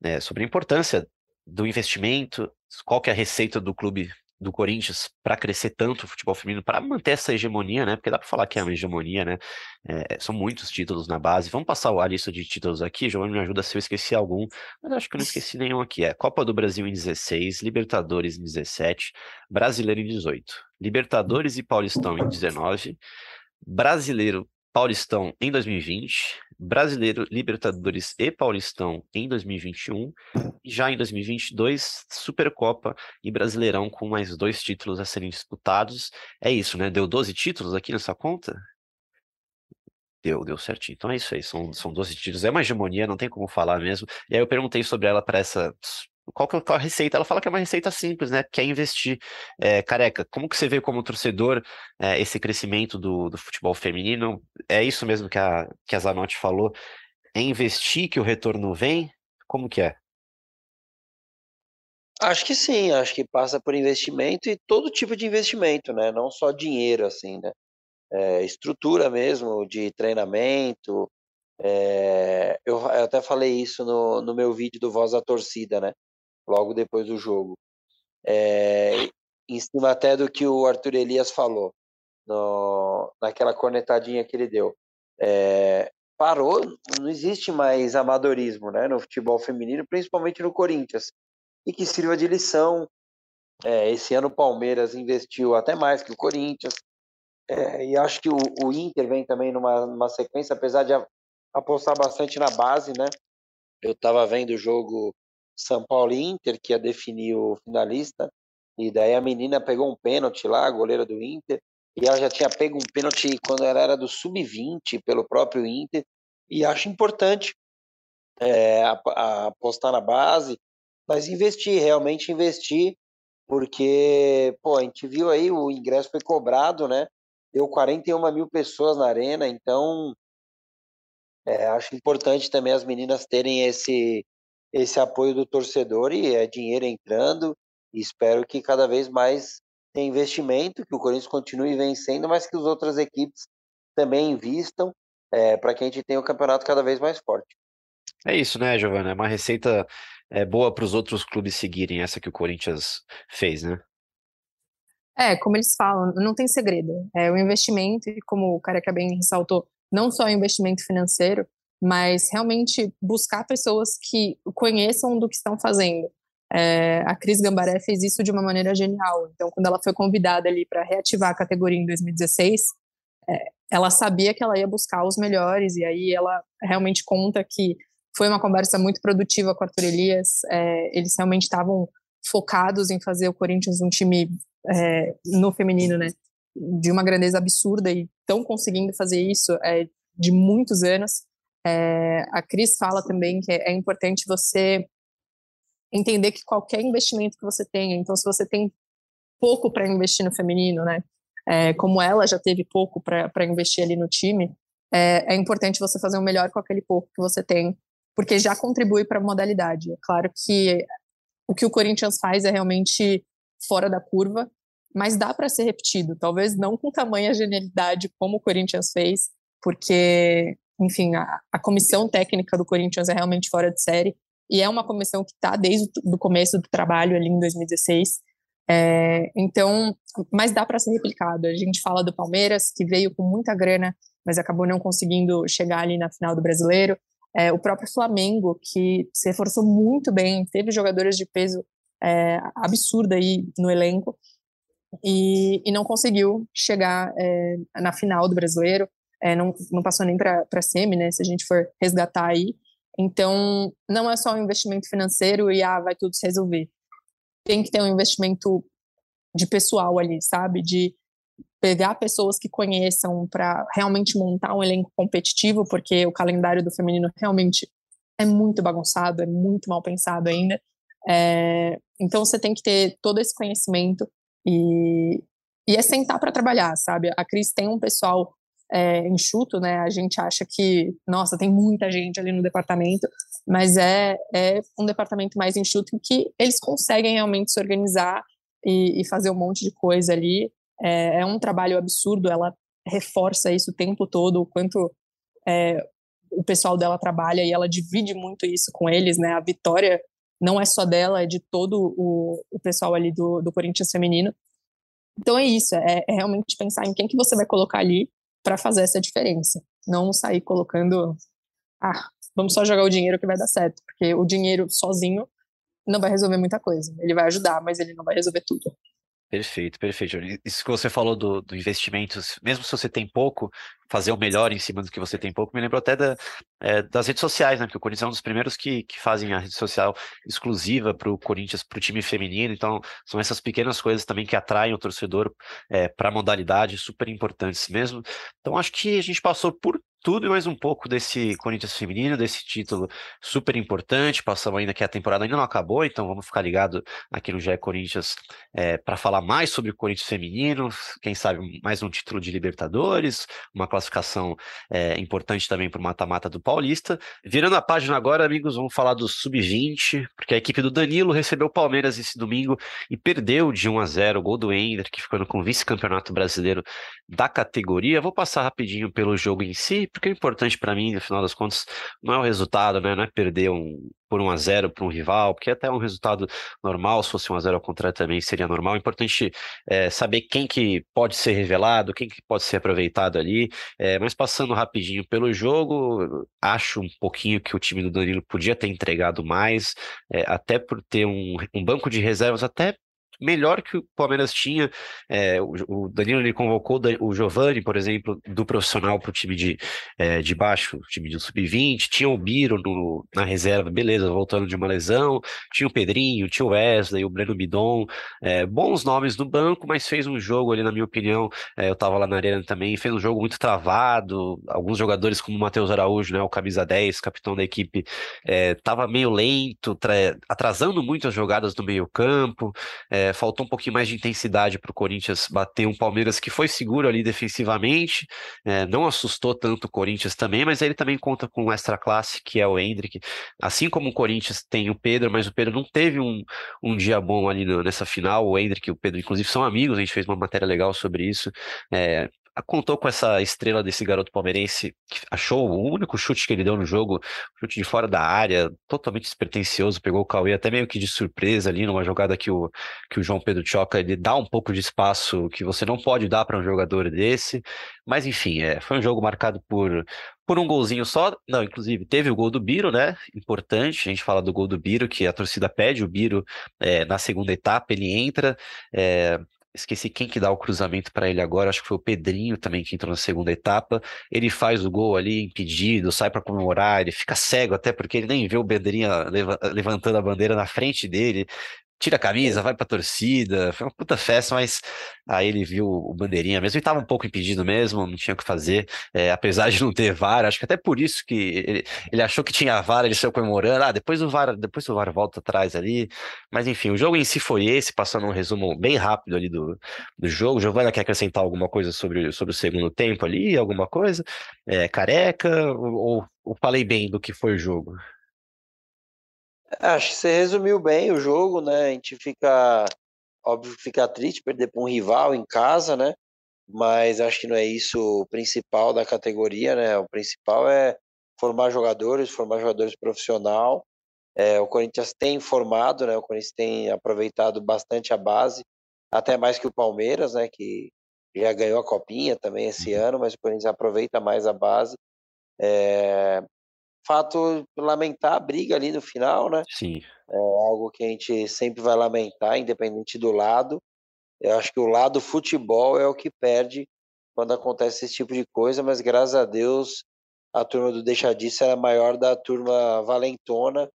[SPEAKER 5] né, sobre a importância do investimento, qual que é a receita do clube do Corinthians para crescer tanto o futebol feminino, para manter essa hegemonia, né? Porque dá para falar que é uma hegemonia, né? É, são muitos títulos na base. Vamos passar a lista de títulos aqui. Giovanni me ajuda se eu esqueci algum, mas acho que eu não esqueci nenhum aqui. É Copa do Brasil em 16, Libertadores em 17, Brasileiro em 18, Libertadores e Paulistão em 19, Brasileiro Paulistão em 2020, Brasileiro, Libertadores e Paulistão em 2021, e já em 2022, Supercopa e Brasileirão com mais dois títulos a serem disputados. É isso, né? Deu 12 títulos aqui nessa conta? Deu, deu certinho. Então é isso aí, são, são 12 títulos. É uma hegemonia, não tem como falar mesmo. E aí eu perguntei sobre ela para essa qual que é a receita? Ela fala que é uma receita simples, né? Quer investir. É, careca, como que você vê como torcedor é, esse crescimento do, do futebol feminino? É isso mesmo que a, que a Zanotti falou? É investir que o retorno vem? Como que é?
[SPEAKER 6] Acho que sim, acho que passa por investimento e todo tipo de investimento, né? Não só dinheiro, assim, né? É, estrutura mesmo de treinamento. É, eu, eu, até falei isso no, no meu vídeo do Voz da Torcida, né? Logo depois do jogo. É, em cima até do que o Arthur Elias falou, no, naquela cornetadinha que ele deu. É, parou, não existe mais amadorismo né, no futebol feminino, principalmente no Corinthians. E que sirva de lição. É, esse ano o Palmeiras investiu até mais que o Corinthians. É, e acho que o, o, Inter vem também numa, numa sequência, apesar de apostar bastante na base, né? Eu estava vendo o jogo são Paulo e Inter, que ia definir o finalista, e daí a menina pegou um pênalti lá, a goleira do Inter, e ela já tinha pego um pênalti quando ela era do sub-20 pelo próprio Inter, e acho importante é, apostar na base, mas investir, realmente investir, porque, pô, a gente viu aí, o ingresso foi cobrado, né? Deu 41 mil pessoas na arena, então é, acho importante também as meninas terem esse, esse apoio do torcedor e é dinheiro entrando. E espero que cada vez mais tenha investimento, que o Corinthians continue vencendo, mas que as outras equipes também invistam é, para que a gente tenha o um campeonato cada vez mais forte.
[SPEAKER 5] É isso, né, Giovana? É uma receita é, boa para os outros clubes seguirem essa que o Corinthians fez, né?
[SPEAKER 7] É, como eles falam, não tem segredo. É o investimento, e como o Careca bem ressaltou, não só o investimento financeiro, mas realmente buscar pessoas que conheçam do que estão fazendo. É, a Cris Gambaré fez isso de uma maneira genial. Então, quando ela foi convidada ali para reativar a categoria em 2016, é, ela sabia que ela ia buscar os melhores, e aí ela realmente conta que foi uma conversa muito produtiva com o Arthur Elias. É, eles realmente estavam focados em fazer o Corinthians um time é, no feminino, né? De uma grandeza absurda e estão conseguindo fazer isso é, de muitos anos. É, a Cris fala também que é importante você entender que qualquer investimento que você tenha, então se você tem pouco para investir no feminino, né, é, como ela já teve pouco para investir ali no time, é, é, importante você fazer o melhor com aquele pouco que você tem, porque já contribui para a modalidade. É claro que o que o Corinthians faz é realmente fora da curva, mas dá para ser repetido, talvez não com tamanha genialidade como o Corinthians fez, porque enfim, a, a comissão técnica do Corinthians é realmente fora de série e é uma comissão que está desde o começo do trabalho ali em 2016. É, então, mas dá para ser replicado. A gente fala do Palmeiras, que veio com muita grana, mas acabou não conseguindo chegar ali na final do Brasileiro. É, o próprio Flamengo, que se reforçou muito bem, teve jogadores de peso é, absurdo aí no elenco e, e não conseguiu chegar é, na final do Brasileiro é, não, não passou nem para a SEMI, né, se a gente for resgatar aí. Então, não é só um investimento financeiro e, ah, vai tudo se resolver. Tem que ter um investimento de pessoal ali, sabe? De pegar pessoas que conheçam para realmente montar um elenco competitivo, porque o calendário do feminino realmente é muito bagunçado, é muito mal pensado ainda. É, então você tem que ter todo esse conhecimento e, e é sentar para trabalhar, sabe? A Cris tem um pessoal é, enxuto, né? A gente acha que, nossa, tem muita gente ali no departamento, mas é, é um departamento mais enxuto em que eles conseguem realmente se organizar e, e fazer um monte de coisa ali. É, é, um trabalho absurdo, ela reforça isso o tempo todo, o quanto é, o pessoal dela trabalha e ela divide muito isso com eles, né? A Vitória não é só dela, é de todo o, o pessoal ali do, do Corinthians feminino. Então é isso, é, é realmente pensar em quem que você vai colocar ali para fazer essa diferença. Não sair colocando, ah, vamos só jogar o dinheiro que vai dar certo, porque o dinheiro sozinho não vai resolver muita coisa. Ele vai ajudar, mas ele não vai resolver tudo.
[SPEAKER 5] Perfeito, perfeito. Isso que você falou do, do investimento, mesmo se você tem pouco, fazer o melhor em cima do que você tem pouco, me lembrou até da, é, das redes sociais, né? Porque o Corinthians é um dos primeiros que, que fazem a rede social exclusiva para o Corinthians, para o time feminino. Então, são essas pequenas coisas também que atraem o torcedor é, para a modalidade, super importantes mesmo. Então, acho que a gente passou por tudo e mais um pouco desse Corinthians feminino, desse título super importante. Passamos ainda que a temporada ainda não acabou, então vamos ficar ligado aqui no GE Corinthians é, para falar mais sobre o Corinthians feminino, quem sabe mais um título de Libertadores, uma classificação é, importante também para o mata-mata do Paulista. Virando a página agora, amigos, vamos falar do Sub-20, porque a equipe do Danilo recebeu o Palmeiras esse domingo e perdeu de 1 a 0 o gol do Ender, que ficando com o vice-campeonato brasileiro da categoria. Vou passar rapidinho pelo jogo em si, porque o importante para mim, no final das contas, não é o resultado, né? Não é perder um, por 1 a 0 para um rival, porque até é um resultado normal, se fosse 1 a 0 ao contrário também seria normal. É importante é, saber quem que pode ser revelado, quem que pode ser aproveitado ali. É, mas passando rapidinho pelo jogo, acho um pouquinho que o time do Danilo podia ter entregado mais, é, até por ter um, um banco de reservas até melhor que o Palmeiras tinha. É, o, Danilo ele convocou o Giovani, por exemplo, do profissional para o time de, é, de baixo, time do sub-20. Tinha o Biro no, na reserva, beleza, voltando de uma lesão. Tinha o Pedrinho, tinha o Wesley, o Breno Bidon. É, bons nomes no banco, mas fez um jogo ali, na minha opinião. Eu estava lá na arena também, fez um jogo muito travado. Alguns jogadores, como o Matheus Araújo, né, o camisa 10, capitão da equipe, estava meio lento, atrasando muito as jogadas do meio-campo. É, é, faltou um pouquinho mais de intensidade para o Corinthians bater um Palmeiras que foi seguro ali defensivamente, é, não assustou tanto o Corinthians também, mas ele também conta com um extra classe que é o Hendrick. Assim como o Corinthians tem o Pedro, mas o Pedro não teve um, um dia bom ali no, nessa final. O Hendrick e o Pedro, inclusive, são amigos, a gente fez uma matéria legal sobre isso. É, contou com essa estrela desse garoto palmeirense que achou o único chute que ele deu no jogo, chute de fora da área, totalmente despretensioso, pegou o Cauê até meio que de surpresa ali numa jogada que o, que o João Pedro Choca ele dá um pouco de espaço que você não pode dar para um jogador desse, mas enfim, é, foi um jogo marcado por por um golzinho só, não, inclusive teve o gol do Biro, né? Importante, a gente fala do gol do Biro, que a torcida pede o Biro é, na segunda etapa, ele entra, é, esqueci quem que dá o cruzamento para ele agora, acho que foi o Pedrinho também que entrou na segunda etapa. Ele faz o gol ali impedido, sai para comemorar, ele fica cego até porque ele nem vê o Bandeirinha levantando a bandeira na frente dele tira a camisa, vai pra torcida, foi uma puta festa, mas aí ele viu o bandeirinha mesmo e tava um pouco impedido mesmo, não tinha o que fazer, é, apesar de não ter VAR, acho que até por isso que ele, ele achou que tinha VAR, ele saiu comemorando, ah, depois o VAR, depois o VAR volta atrás ali, mas enfim, o jogo em si foi esse, passando um resumo bem rápido ali do, do jogo, Giovana quer acrescentar alguma coisa sobre, sobre o segundo tempo ali, alguma coisa, é, careca, ou, ou falei bem do que foi o jogo?
[SPEAKER 6] Acho que você resumiu bem o jogo, né? A gente fica, óbvio, fica triste perder para um rival em casa, né? Mas acho que não é isso o principal da categoria, né? O principal é formar jogadores, formar jogadores profissional. É, o Corinthians tem formado, né? O Corinthians tem aproveitado bastante a base, até mais que o Palmeiras, né? Que já ganhou a copinha também esse uhum. ano, mas o Corinthians aproveita mais a base. É, fato lamentar a briga ali no final, né?
[SPEAKER 5] Sim.
[SPEAKER 6] É algo que a gente sempre vai lamentar, independente do lado. Eu acho que o lado futebol é o que perde quando acontece esse tipo de coisa, mas graças a Deus a turma do Deixadice era maior da turma valentona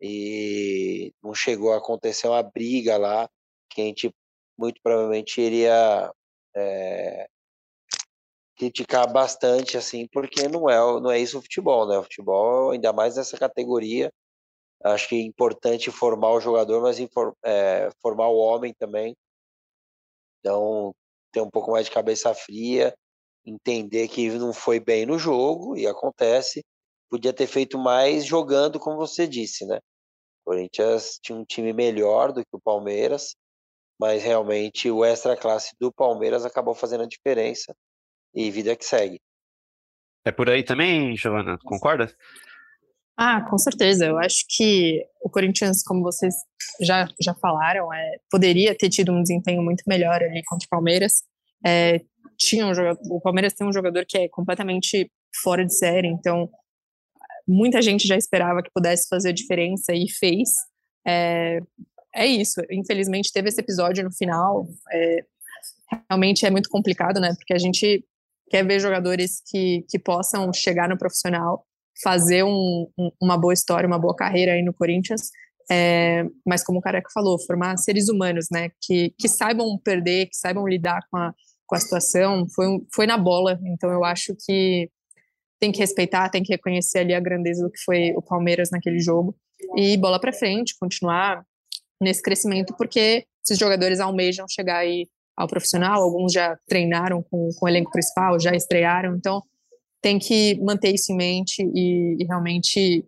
[SPEAKER 6] e não chegou a acontecer uma briga lá que a gente muito provavelmente iria é, criticar bastante, assim, porque não é, não é isso o futebol, né? O futebol, ainda mais nessa categoria, acho que é importante formar o jogador, mas é, formar o homem também. Então, ter um pouco mais de cabeça fria, entender que não foi bem no jogo, e acontece. Podia ter feito mais jogando, como você disse, né? O Corinthians tinha um time melhor do que o Palmeiras, mas realmente o extra classe do Palmeiras acabou fazendo a diferença e vida que segue.
[SPEAKER 5] É por aí também, Giovana? Concorda?
[SPEAKER 7] Ah, com certeza. Eu acho que o Corinthians, como vocês já, já falaram, é, poderia ter tido um desempenho muito melhor ali contra o Palmeiras. É, tinha um jogador, o Palmeiras tem um jogador que é completamente fora de série, então muita gente já esperava que pudesse fazer diferença e fez. É, é isso. Infelizmente teve esse episódio no final. É, realmente é muito complicado, né? Porque a gente quer ver jogadores que, que possam chegar no profissional fazer um, um, uma boa história, uma boa carreira aí no Corinthians, é, mas como o Careca falou, formar seres humanos, né, que, que saibam perder, que saibam lidar com a, com a situação, foi, foi na bola, então eu acho que tem que respeitar, tem que reconhecer ali a grandeza do que foi o Palmeiras naquele jogo, e bola para frente, continuar nesse crescimento, porque esses jogadores almejam chegar aí ao profissional, alguns já treinaram com, com o elenco principal, já estrearam, então tem que manter isso em mente e, e realmente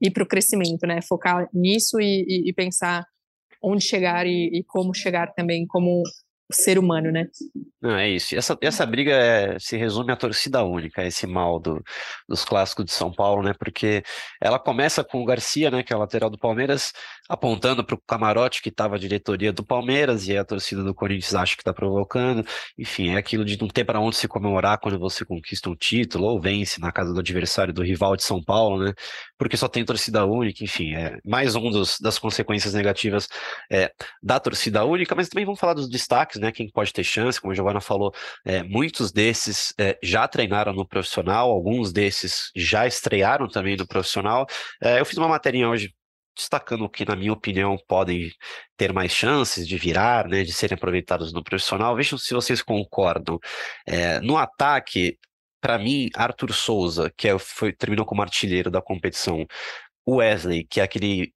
[SPEAKER 7] ir para o crescimento, né? Focar nisso e, e, e pensar onde chegar e, como chegar também como ser humano, né?
[SPEAKER 5] Não, é isso. Essa, essa briga é, se resume à torcida única, esse mal do, dos clássicos de São Paulo, né? Porque ela começa com o Garcia, né? Que é o lateral do Palmeiras, apontando para o camarote que estava a diretoria do Palmeiras e a torcida do Corinthians acha que está provocando. Enfim, é aquilo de não ter para onde se comemorar quando você conquista um título ou vence na casa do adversário do rival de São Paulo, né? Porque só tem torcida única, enfim, é mais um dos, das consequências negativas é, da torcida única, mas também vamos falar dos destaques, né? Quem pode ter chance, como a Giovana falou, é, muitos desses é, já treinaram no profissional, alguns desses já estrearam também no profissional. É, eu fiz uma matéria hoje destacando que, na minha opinião, podem ter mais chances de virar, né, de serem aproveitados no profissional. Vejam se vocês concordam. No ataque, para mim, Arthur Souza, que é, foi, terminou como artilheiro da competição, Wesley, que é aquele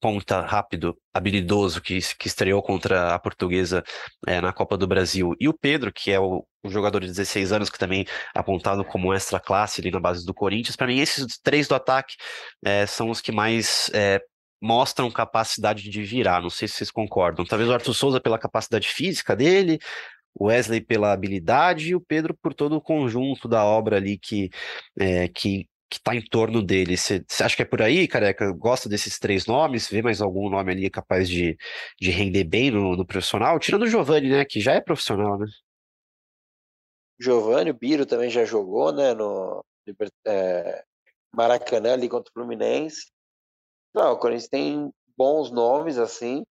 [SPEAKER 5] ponta rápido, habilidoso, que, que estreou contra a portuguesa é, na Copa do Brasil, e o Pedro, que é o, um jogador de 16 anos, que também é apontado como extra classe ali na base do Corinthians. Para mim, esses três do ataque é, são os que mais é, mostram capacidade de virar. Não sei se vocês concordam. Talvez o Arthur Souza pela capacidade física dele, o Wesley pela habilidade e o Pedro por todo o conjunto da obra ali que, é, que que está em torno dele. Você acha que é por aí, careca? Gosta desses três nomes? Vê mais algum nome ali capaz de, de render bem no, no profissional? Tirando o Giovanni, né? Que já é profissional, né?
[SPEAKER 6] Giovanni, o Biro também já jogou, né? No é, Maracanã ali contra o Fluminense. Não, o Corinthians tem bons nomes, assim,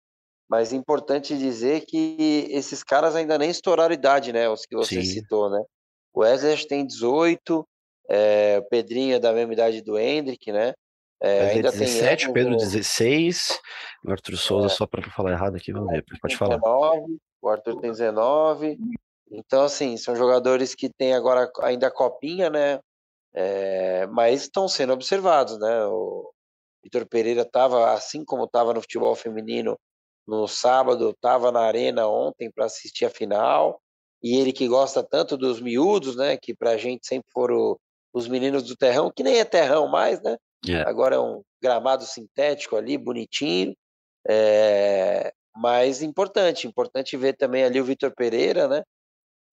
[SPEAKER 6] mas é importante dizer que esses caras ainda nem estouraram idade, né? Os que você Sim. citou, né? O Wesley tem 18, é, o Pedrinho é da mesma idade do Hendrick, né?
[SPEAKER 5] É, ainda 17, tem o Pedro 16, o Arthur Souza, é, só para não falar errado aqui, vamos ver, pode falar.
[SPEAKER 6] 19, o Arthur tem 19. Então, assim, são jogadores que têm agora ainda a copinha, né? É, mas estão sendo observados, né? O Vitor Pereira estava, assim como estava no futebol feminino no sábado, estava na arena ontem para assistir a final. E ele que gosta tanto dos miúdos, né? Que para a gente sempre foram os meninos do terrão, que nem é terrão mais, né? É. Agora é um gramado sintético ali, bonitinho. É... Mas importante, importante ver também ali o Vitor Pereira, né?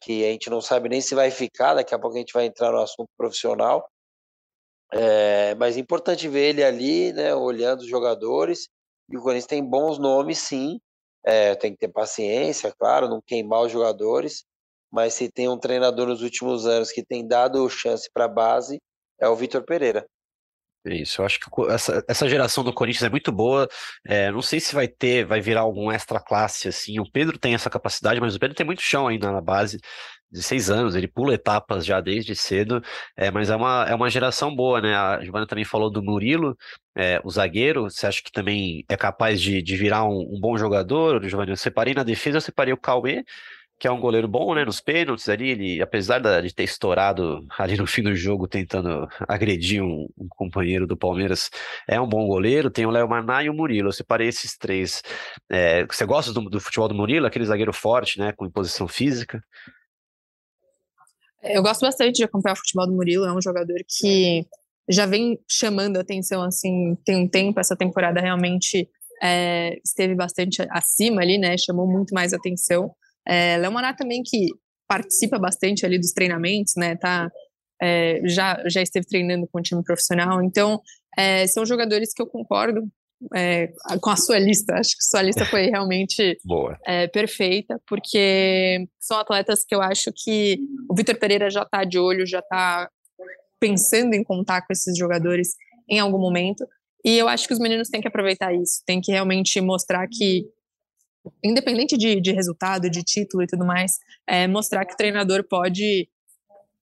[SPEAKER 6] Que a gente não sabe nem se vai ficar, daqui a pouco a gente vai entrar no assunto profissional. É... Mas importante ver ele ali, né? Olhando os jogadores. E o Corinthians tem bons nomes, sim. É, tem que ter paciência, claro, não queimar os jogadores mas se tem um treinador nos últimos anos que tem dado chance para a base, é o Vitor Pereira.
[SPEAKER 5] Isso, eu acho que essa, essa geração do Corinthians é muito boa. É, não sei se vai ter, vai virar algum extra classe assim. O Pedro tem essa capacidade, mas o Pedro tem muito chão ainda na base. 16 anos, ele pula etapas já desde cedo, é, mas é uma, é uma geração boa, né? A Giovana também falou do Murilo, é, o zagueiro, você acha que também é capaz de, de virar um, um bom jogador? Giovanni, eu separei na defesa, eu separei o Cauê, que é um goleiro bom, né, nos pênaltis ali, ele, apesar de ter estourado ali no fim do jogo tentando agredir um, um companheiro do Palmeiras, é um bom goleiro, tem o Léo Maná e o Murilo, eu separei esses três. É, você gosta do, do, futebol do Murilo, aquele zagueiro forte, né, com imposição física?
[SPEAKER 7] Eu gosto bastante de acompanhar o futebol do Murilo, é um jogador que já vem chamando atenção, assim, tem um tempo, essa temporada realmente é, esteve bastante acima ali, né, chamou muito mais atenção, é, Léo Maná também que participa bastante ali dos treinamentos, né? Tá é, já, já esteve treinando com o time profissional. Então, é, são jogadores que eu concordo é, com a sua lista. Acho que sua lista foi realmente [laughs] é, perfeita, porque são atletas que eu acho que o Vitor Pereira já está de olho, já está pensando em contar com esses jogadores em algum momento. E eu acho que os meninos têm que aproveitar isso, têm que realmente mostrar que, independente de, de resultado, de título e tudo mais, é, mostrar que o treinador pode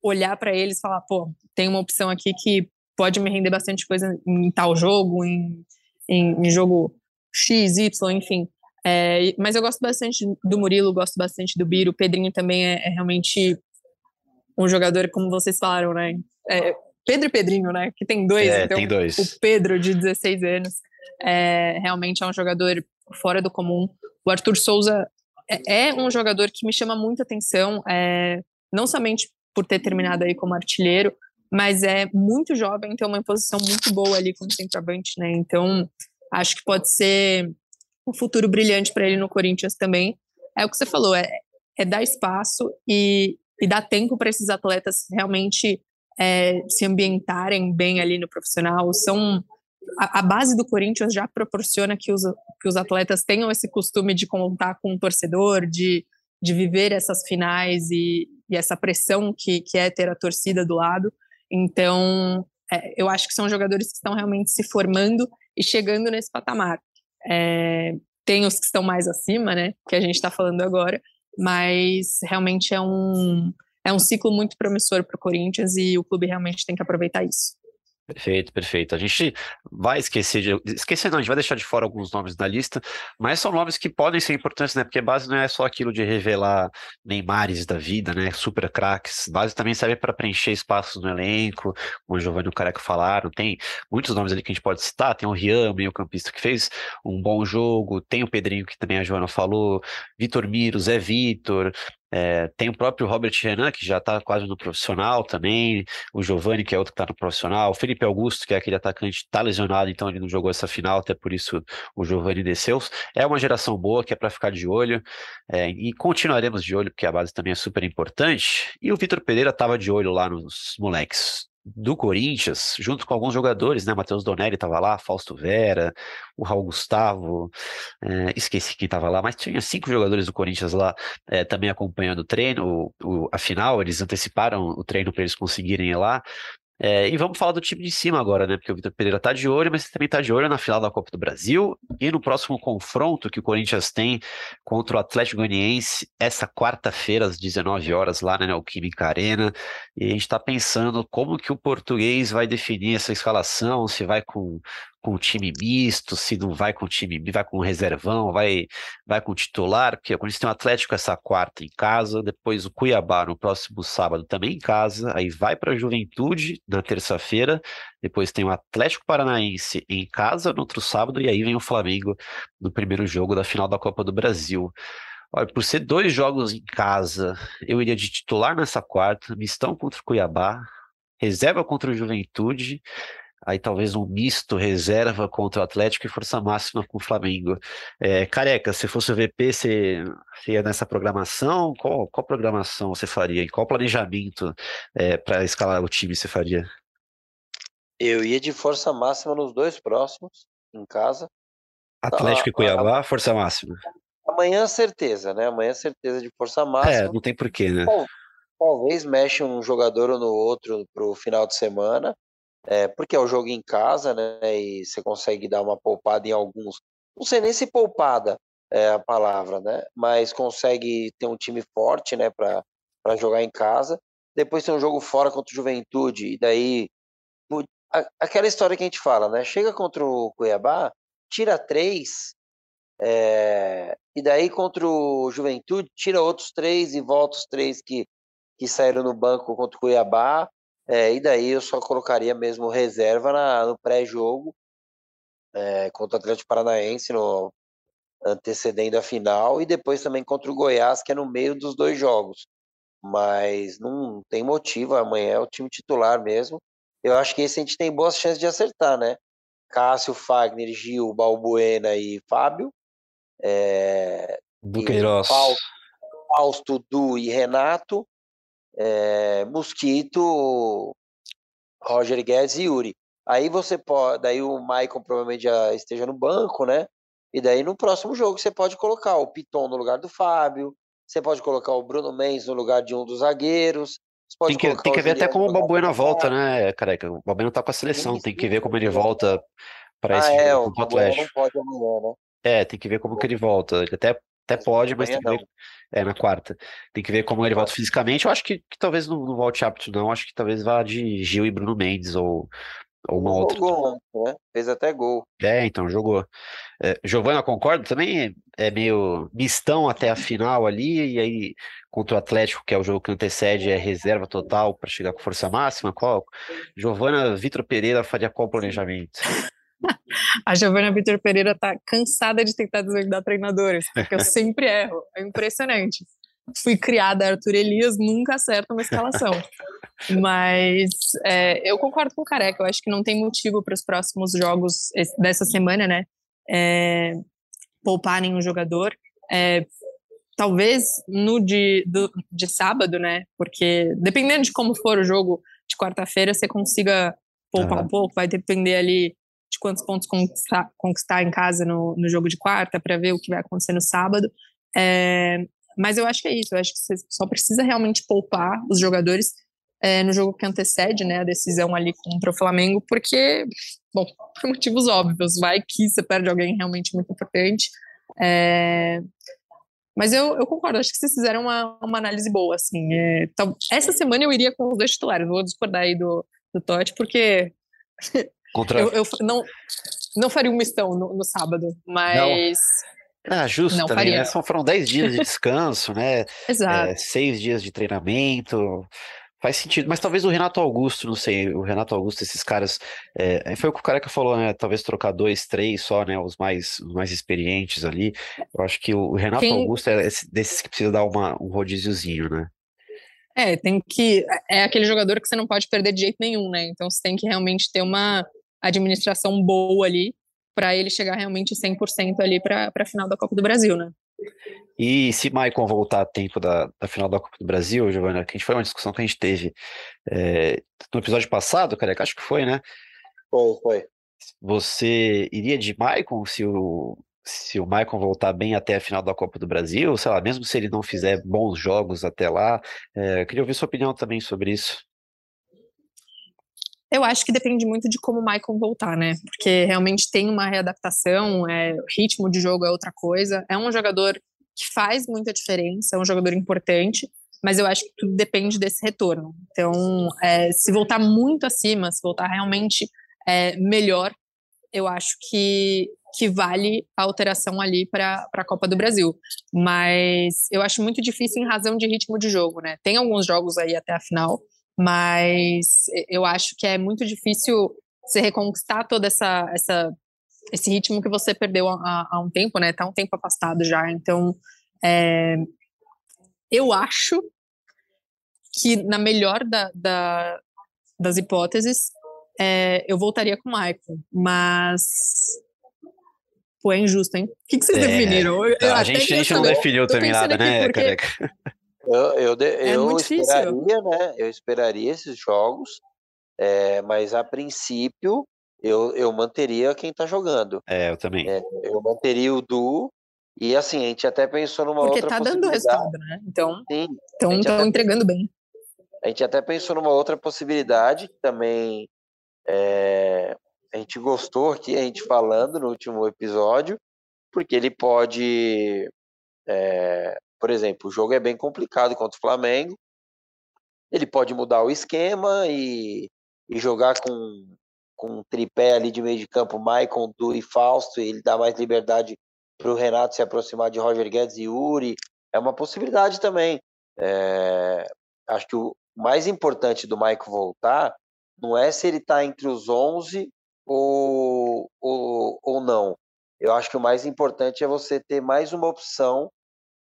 [SPEAKER 7] olhar para eles e falar: pô, tem uma opção aqui que pode me render bastante coisa em tal jogo, em, em, em jogo X, Y, enfim. É, mas eu gosto bastante do Murilo, gosto bastante do Biro. O Pedrinho também é, é realmente um jogador, como vocês falaram, né? É, Pedro e Pedrinho, né? Que tem dois.
[SPEAKER 5] É,
[SPEAKER 7] então,
[SPEAKER 5] tem dois.
[SPEAKER 7] O Pedro, de 16 anos, é, realmente é um jogador fora do comum. O Arthur Souza é, é um jogador que me chama muita atenção, é, não somente por ter terminado aí como artilheiro, mas é muito jovem, tem uma posição muito boa ali como centroavante, né? Então, acho que pode ser um futuro brilhante para ele no Corinthians também. É o que você falou, é, é dar espaço e, e dar tempo para esses atletas realmente é, se ambientarem bem ali no profissional. São a, base do Corinthians já proporciona que os, que os atletas tenham esse costume de contar com o um torcedor, de, de viver essas finais e, e essa pressão que, que é ter a torcida do lado. Então, é, eu acho que são jogadores que estão realmente se formando e chegando nesse patamar. É, tem os que estão mais acima, né, que a gente está falando agora, mas realmente é um, é um ciclo muito promissor para o Corinthians e o clube realmente tem que aproveitar isso.
[SPEAKER 5] Perfeito, perfeito. A gente vai esquecer de. Esquecer não, a gente vai deixar de fora alguns nomes da lista, mas são nomes que podem ser importantes, né? Porque base não é só aquilo de revelar Neymares da vida, né? Super craques. Base também serve para preencher espaços no elenco, como o Giovanni e o Careca falaram. Tem muitos nomes ali que a gente pode citar. Tem o Rian, meio campista, que fez um bom jogo. Tem o Pedrinho, que também a Joana falou. Vitor Miro, Zé Vitor. É, tem o próprio Robert Renan, que já está quase no profissional também, o Giovani, que é outro que está no profissional, o Felipe Augusto, que é aquele atacante está lesionado, então ele não jogou essa final, até por isso o Giovani desceu. É uma geração boa que é para ficar de olho, é, e continuaremos de olho, porque a base também é super importante. E o Vitor Pereira estava de olho lá nos moleques do Corinthians, junto com alguns jogadores, né? Matheus Donelli estava lá, Fausto Vera, o Raul Gustavo, é, esqueci quem estava lá, mas tinha cinco jogadores do Corinthians lá é, também acompanhando o treino, o, o, a final, eles anteciparam o treino para eles conseguirem ir lá. É, e vamos falar do time de cima agora, né? Porque o Vitor Pereira tá de olho, mas também tá de olho na final da Copa do Brasil e no próximo confronto que o Corinthians tem contra o Atlético Goianiense essa quarta-feira às 19 horas lá na Neoquímica Arena. E a gente tá pensando como que o português vai definir essa escalação, se vai com com time misto, se não vai com o time, vai com reservão, vai, vai com o titular, porque a gente tem o Atlético essa quarta em casa, depois o Cuiabá no próximo sábado também em casa, aí vai para a Juventude na terça-feira, depois tem o Atlético Paranaense em casa no outro sábado, e aí vem o Flamengo no primeiro jogo da final da Copa do Brasil. Olha, por ser dois jogos em casa, eu iria de titular nessa quarta, mistão contra o Cuiabá, reserva contra o Juventude, aí talvez um misto reserva contra o Atlético e força máxima com o Flamengo. É, careca, se fosse o VP, você, ia nessa programação? Qual, qual programação você faria? E qual planejamento é, para escalar o time você faria?
[SPEAKER 6] Eu ia de força máxima nos dois próximos, em casa.
[SPEAKER 5] Atlético então, e Cuiabá, a, força máxima.
[SPEAKER 6] Amanhã certeza, né? Amanhã certeza de força
[SPEAKER 5] é,
[SPEAKER 6] máxima.
[SPEAKER 5] É, não tem porquê, né?
[SPEAKER 6] talvez mexe um jogador ou no outro pro final de semana, é, porque é o jogo em casa, né? E você consegue dar uma poupada em alguns. Não sei nem se poupada é a palavra, né? Mas consegue ter um time forte, né? Para jogar em casa. Depois tem um jogo fora contra o Juventude, e daí. Aquela história que a gente fala, né? Chega contra o Cuiabá, tira três, é, e daí contra o Juventude, tira outros três e volta os três que, que saíram no banco contra o Cuiabá é, e daí eu só colocaria mesmo reserva na, no pré-jogo é, contra o Atlético Paranaense, no, antecedendo a final, e depois também contra o Goiás, que é no meio dos dois jogos. Mas não tem motivo, amanhã é o time titular mesmo. Eu acho que esse a gente tem boas chances de acertar, né? Cássio, Fagner, Gil, Balbuena e Fábio. É,
[SPEAKER 5] Duqueiroz.
[SPEAKER 6] Fausto, Du e Renato é, Mosquito, Roger Guedes e Yuri. Aí você pode, daí o Maicon provavelmente já esteja no banco, né? E daí no próximo jogo você pode colocar o Piton no lugar do Fábio, você pode colocar o Bruno Mendes no lugar de um dos zagueiros.
[SPEAKER 5] Tem que, tem que ver até como o Balbuena volta, né, careca? O Balbuena tá com a seleção, tem que ver como ele volta para esse
[SPEAKER 6] ah, é,
[SPEAKER 5] jogo
[SPEAKER 6] o
[SPEAKER 5] Atlético.
[SPEAKER 6] não pode amanhã, né?
[SPEAKER 5] É, tem que ver como que ele volta. Ele até, até pode, mas tem que ver. É, na quarta. Tem que ver como ele volta fisicamente. Eu acho que, que talvez não, não volte apto, não. Acho que talvez vá de Gil e Bruno Mendes ou, ou uma outra.
[SPEAKER 6] Jogou, né? Fez até gol.
[SPEAKER 5] É, então, jogou. É, Giovana, concordo também, é meio mistão até a final ali, e aí contra o Atlético, que é o jogo que antecede, é reserva total para chegar com força máxima. Qual? Giovana Vitor Pereira faria qual planejamento? [laughs]
[SPEAKER 7] A Giovana Vitor Pereira tá cansada de tentar desvendar treinadores, porque eu [laughs] sempre erro. É impressionante. Fui criada Arthur Elias, nunca acerta uma escalação. Mas é, eu concordo com o Careca, eu acho que não tem motivo para os próximos jogos dessa semana, né? É, poupar nenhum jogador. É, talvez no de, do, de sábado, né? Porque dependendo de como for o jogo de quarta-feira, você consiga poupar uhum. um pouco, vai depender ali de quantos pontos conquistar, conquistar em casa no, no jogo de quarta, para ver o que vai acontecer no sábado. É, mas eu acho que é isso, eu acho que você só precisa realmente poupar os jogadores é, no jogo que antecede né, a decisão ali contra o Flamengo, porque, bom, [laughs] por motivos óbvios, vai que você perde alguém realmente muito importante. É, mas eu, eu concordo, acho que vocês fizeram uma, uma análise boa, assim. É, então, essa semana eu iria com os dois titulares, vou discordar aí do, do Totti, porque
[SPEAKER 5] Contra...
[SPEAKER 7] eu, eu não, não faria um mistão no, no sábado, mas...
[SPEAKER 5] Não. Ah, justo
[SPEAKER 7] Não
[SPEAKER 5] também,
[SPEAKER 7] faria.
[SPEAKER 5] né? São, foram 10 dias de descanso, né?
[SPEAKER 7] Exato.
[SPEAKER 5] É, seis dias de treinamento. Faz sentido, mas talvez o Renato Augusto, não sei, o Renato Augusto, esses caras, é, foi o que o Careca falou, né? Talvez trocar dois, três só, né? Os mais, os mais experientes ali. Eu acho que o Renato
[SPEAKER 7] Quem-
[SPEAKER 5] Augusto é esse- desses que precisa dar uma, um rodíziozinho, né?
[SPEAKER 7] É, tem que. É aquele jogador que você não pode perder de jeito nenhum, né? Então você tem que realmente ter uma administração boa ali para ele chegar realmente 100% ali para a final da Copa do Brasil, né?
[SPEAKER 5] E se Maicon voltar a tempo da, da final da Copa do Brasil, Giovana, que a gente foi uma discussão que a gente teve é, no episódio passado, Careca, acho que foi, né?
[SPEAKER 6] Foi, foi.
[SPEAKER 5] Você iria de Maicon se o, se o Maicon voltar bem até a final da Copa do Brasil, sei lá, mesmo se ele não fizer bons jogos até lá, é, eu queria ouvir sua opinião também sobre isso.
[SPEAKER 7] Eu acho que depende muito de como o Michael voltar, né? Porque realmente tem uma readaptação, é, ritmo de jogo é outra coisa. É um jogador que faz muita diferença, é um jogador importante, mas eu acho que tudo depende desse retorno. Então, é, se voltar muito acima, se voltar realmente é, melhor, eu acho que, que vale a alteração ali para a Copa do Brasil. Mas eu acho muito difícil em razão de ritmo de jogo, né? Tem alguns jogos aí até a final, mas eu acho que é muito difícil você reconquistar toda essa, essa esse ritmo que você perdeu há, há um tempo, né? Tá um tempo afastado já. Então, é, eu acho que na melhor da, da- das hipóteses, é, eu voltaria com o Michael, mas pô, é injusto, hein? O que, que vocês
[SPEAKER 5] É,
[SPEAKER 7] definiram? Eu-
[SPEAKER 5] a gente, a gente não definiu também nada, né,
[SPEAKER 7] porque-
[SPEAKER 5] Careca?
[SPEAKER 6] Eu, eu,
[SPEAKER 7] É
[SPEAKER 6] eu
[SPEAKER 7] muito difícil.
[SPEAKER 6] esperaria, né? Eu esperaria esses jogos, é, mas a princípio eu, eu manteria quem tá jogando.
[SPEAKER 5] É, eu também.
[SPEAKER 6] É, eu manteria o Du, e assim, a gente até pensou numa
[SPEAKER 7] Porque
[SPEAKER 6] outra
[SPEAKER 7] tá dando resultado, né? Então,
[SPEAKER 6] Sim,
[SPEAKER 7] então estão
[SPEAKER 6] até-
[SPEAKER 7] entregando bem.
[SPEAKER 6] a gente até pensou numa outra possibilidade que também é, a gente gostou aqui, a gente falando no último episódio, porque ele pode, é, por exemplo, o jogo é bem complicado contra o Flamengo, ele pode mudar o esquema e, e jogar com, com um tripé ali de meio de campo, Maicon, Du e Fausto, e ele dá mais liberdade para o Renato se aproximar de Roger Guedes e Yuri, é uma possibilidade também. É, acho que o mais importante do Maicon voltar não é se ele está entre os 11 ou, ou, ou não. Eu acho que o mais importante é você ter mais uma opção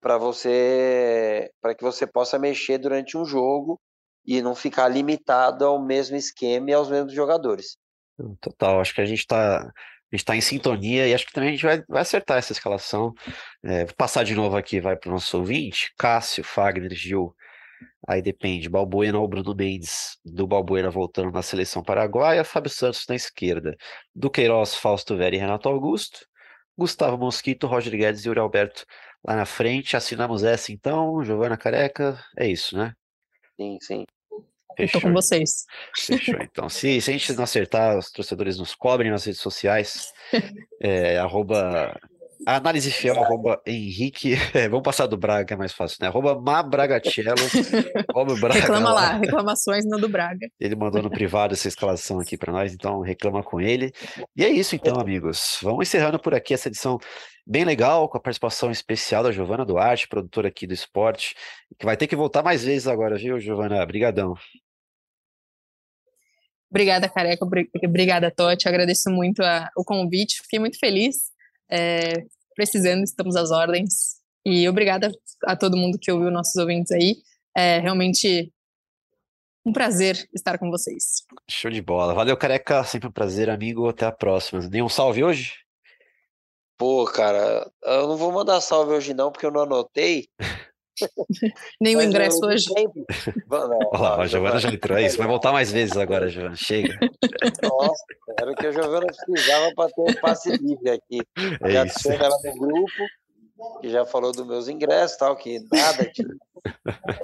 [SPEAKER 6] para você para que você possa mexer durante um jogo e não ficar limitado ao mesmo esquema e aos mesmos jogadores.
[SPEAKER 5] Total, acho que a gente está a gente tá em sintonia e acho que também a gente vai, vai acertar essa escalação. É, vou passar de novo aqui, vai para o nosso ouvinte, Cássio, Fagner, Gil. Aí depende, Balbuena ou Bruno Mendes, do Balbuena voltando na seleção paraguaia, Fábio Santos na esquerda, do Queiroz, Fausto Vera e Renato Augusto, Gustavo Mosquito, Roger Guedes e Yuri Alberto lá na frente. Assinamos essa então, Giovana Careca, é isso, né?
[SPEAKER 6] Sim, sim.
[SPEAKER 7] Estou com vocês.
[SPEAKER 5] Fechou. Então, se, se a gente não acertar, os torcedores nos cobrem nas redes sociais. [laughs] É, arroba análise fiel, arroba Henrique. [laughs] É, vamos passar do Braga, que é mais fácil, né? Arroba Mabragacello. [laughs]
[SPEAKER 7] Braga reclama lá, lá, reclamações no do Braga.
[SPEAKER 5] Ele mandou no privado essa escalação aqui para nós, então reclama com ele. E é isso, então, amigos. Vamos encerrando por aqui essa edição bem legal, com a participação especial da Giovana Duarte, produtora aqui do esporte, que vai ter que voltar mais vezes agora, viu, Giovana? Obrigadão.
[SPEAKER 7] Obrigada, Careca. Obrigada, Totti. Agradeço muito a, o convite. Fiquei muito feliz. É, precisando, estamos às ordens. E obrigada a todo mundo que ouviu, nossos ouvintes aí. É realmente um prazer estar com vocês.
[SPEAKER 5] Show de bola. Valeu, Careca. Sempre um prazer, amigo. Até a próxima. Nenhum salve hoje?
[SPEAKER 6] Pô, cara, eu não vou mandar salve hoje não, porque eu não anotei. [laughs]
[SPEAKER 7] Nem o ingresso hoje. [laughs]
[SPEAKER 5] Olha lá, a Giovana já entrou. É isso, vai voltar mais vezes agora, Giovana. Chega.
[SPEAKER 6] Nossa, era o que a Giovana precisava para ter um passe livre aqui. É já isso. ela no grupo, que já falou dos meus ingressos tal, que nada.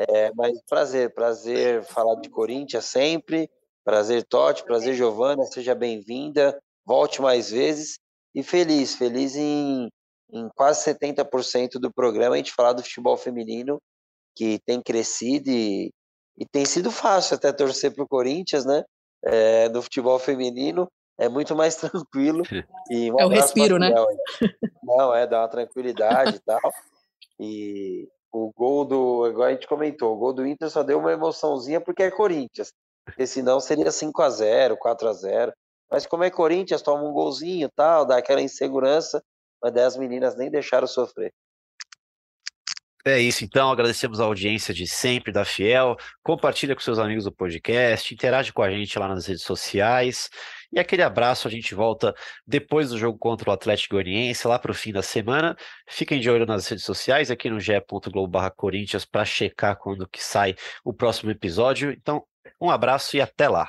[SPEAKER 6] É, mas prazer, prazer falar de Corinthians sempre. Prazer, Totti, prazer, Giovana, seja bem-vinda. Volte mais vezes. E feliz, feliz em em quase 70% do programa a gente falar do futebol feminino, que tem crescido e, e tem sido fácil até torcer para o Corinthians, né? É, no futebol feminino é muito mais [laughs] tranquilo. E
[SPEAKER 7] um é o respiro, né? [laughs]
[SPEAKER 6] Não, é, dá uma tranquilidade e tal. E o gol do, igual a gente comentou, o gol do Inter só deu uma emoçãozinha porque é Corinthians. Porque senão seria 5 a 0 4 a 0 Mas como é Corinthians, toma um golzinho tal, dá aquela insegurança mas daí as meninas nem deixaram sofrer.
[SPEAKER 5] É isso, então. Agradecemos a audiência de sempre da Fiel. Compartilha com seus amigos o podcast, interage com a gente lá nas redes sociais. E aquele abraço, a gente volta depois do jogo contra o Atlético Goianiense, lá para o fim da semana. Fiquem de olho nas redes sociais, aqui no ge.globo.corinthians, para checar quando que sai o próximo episódio. Então, um abraço e até lá.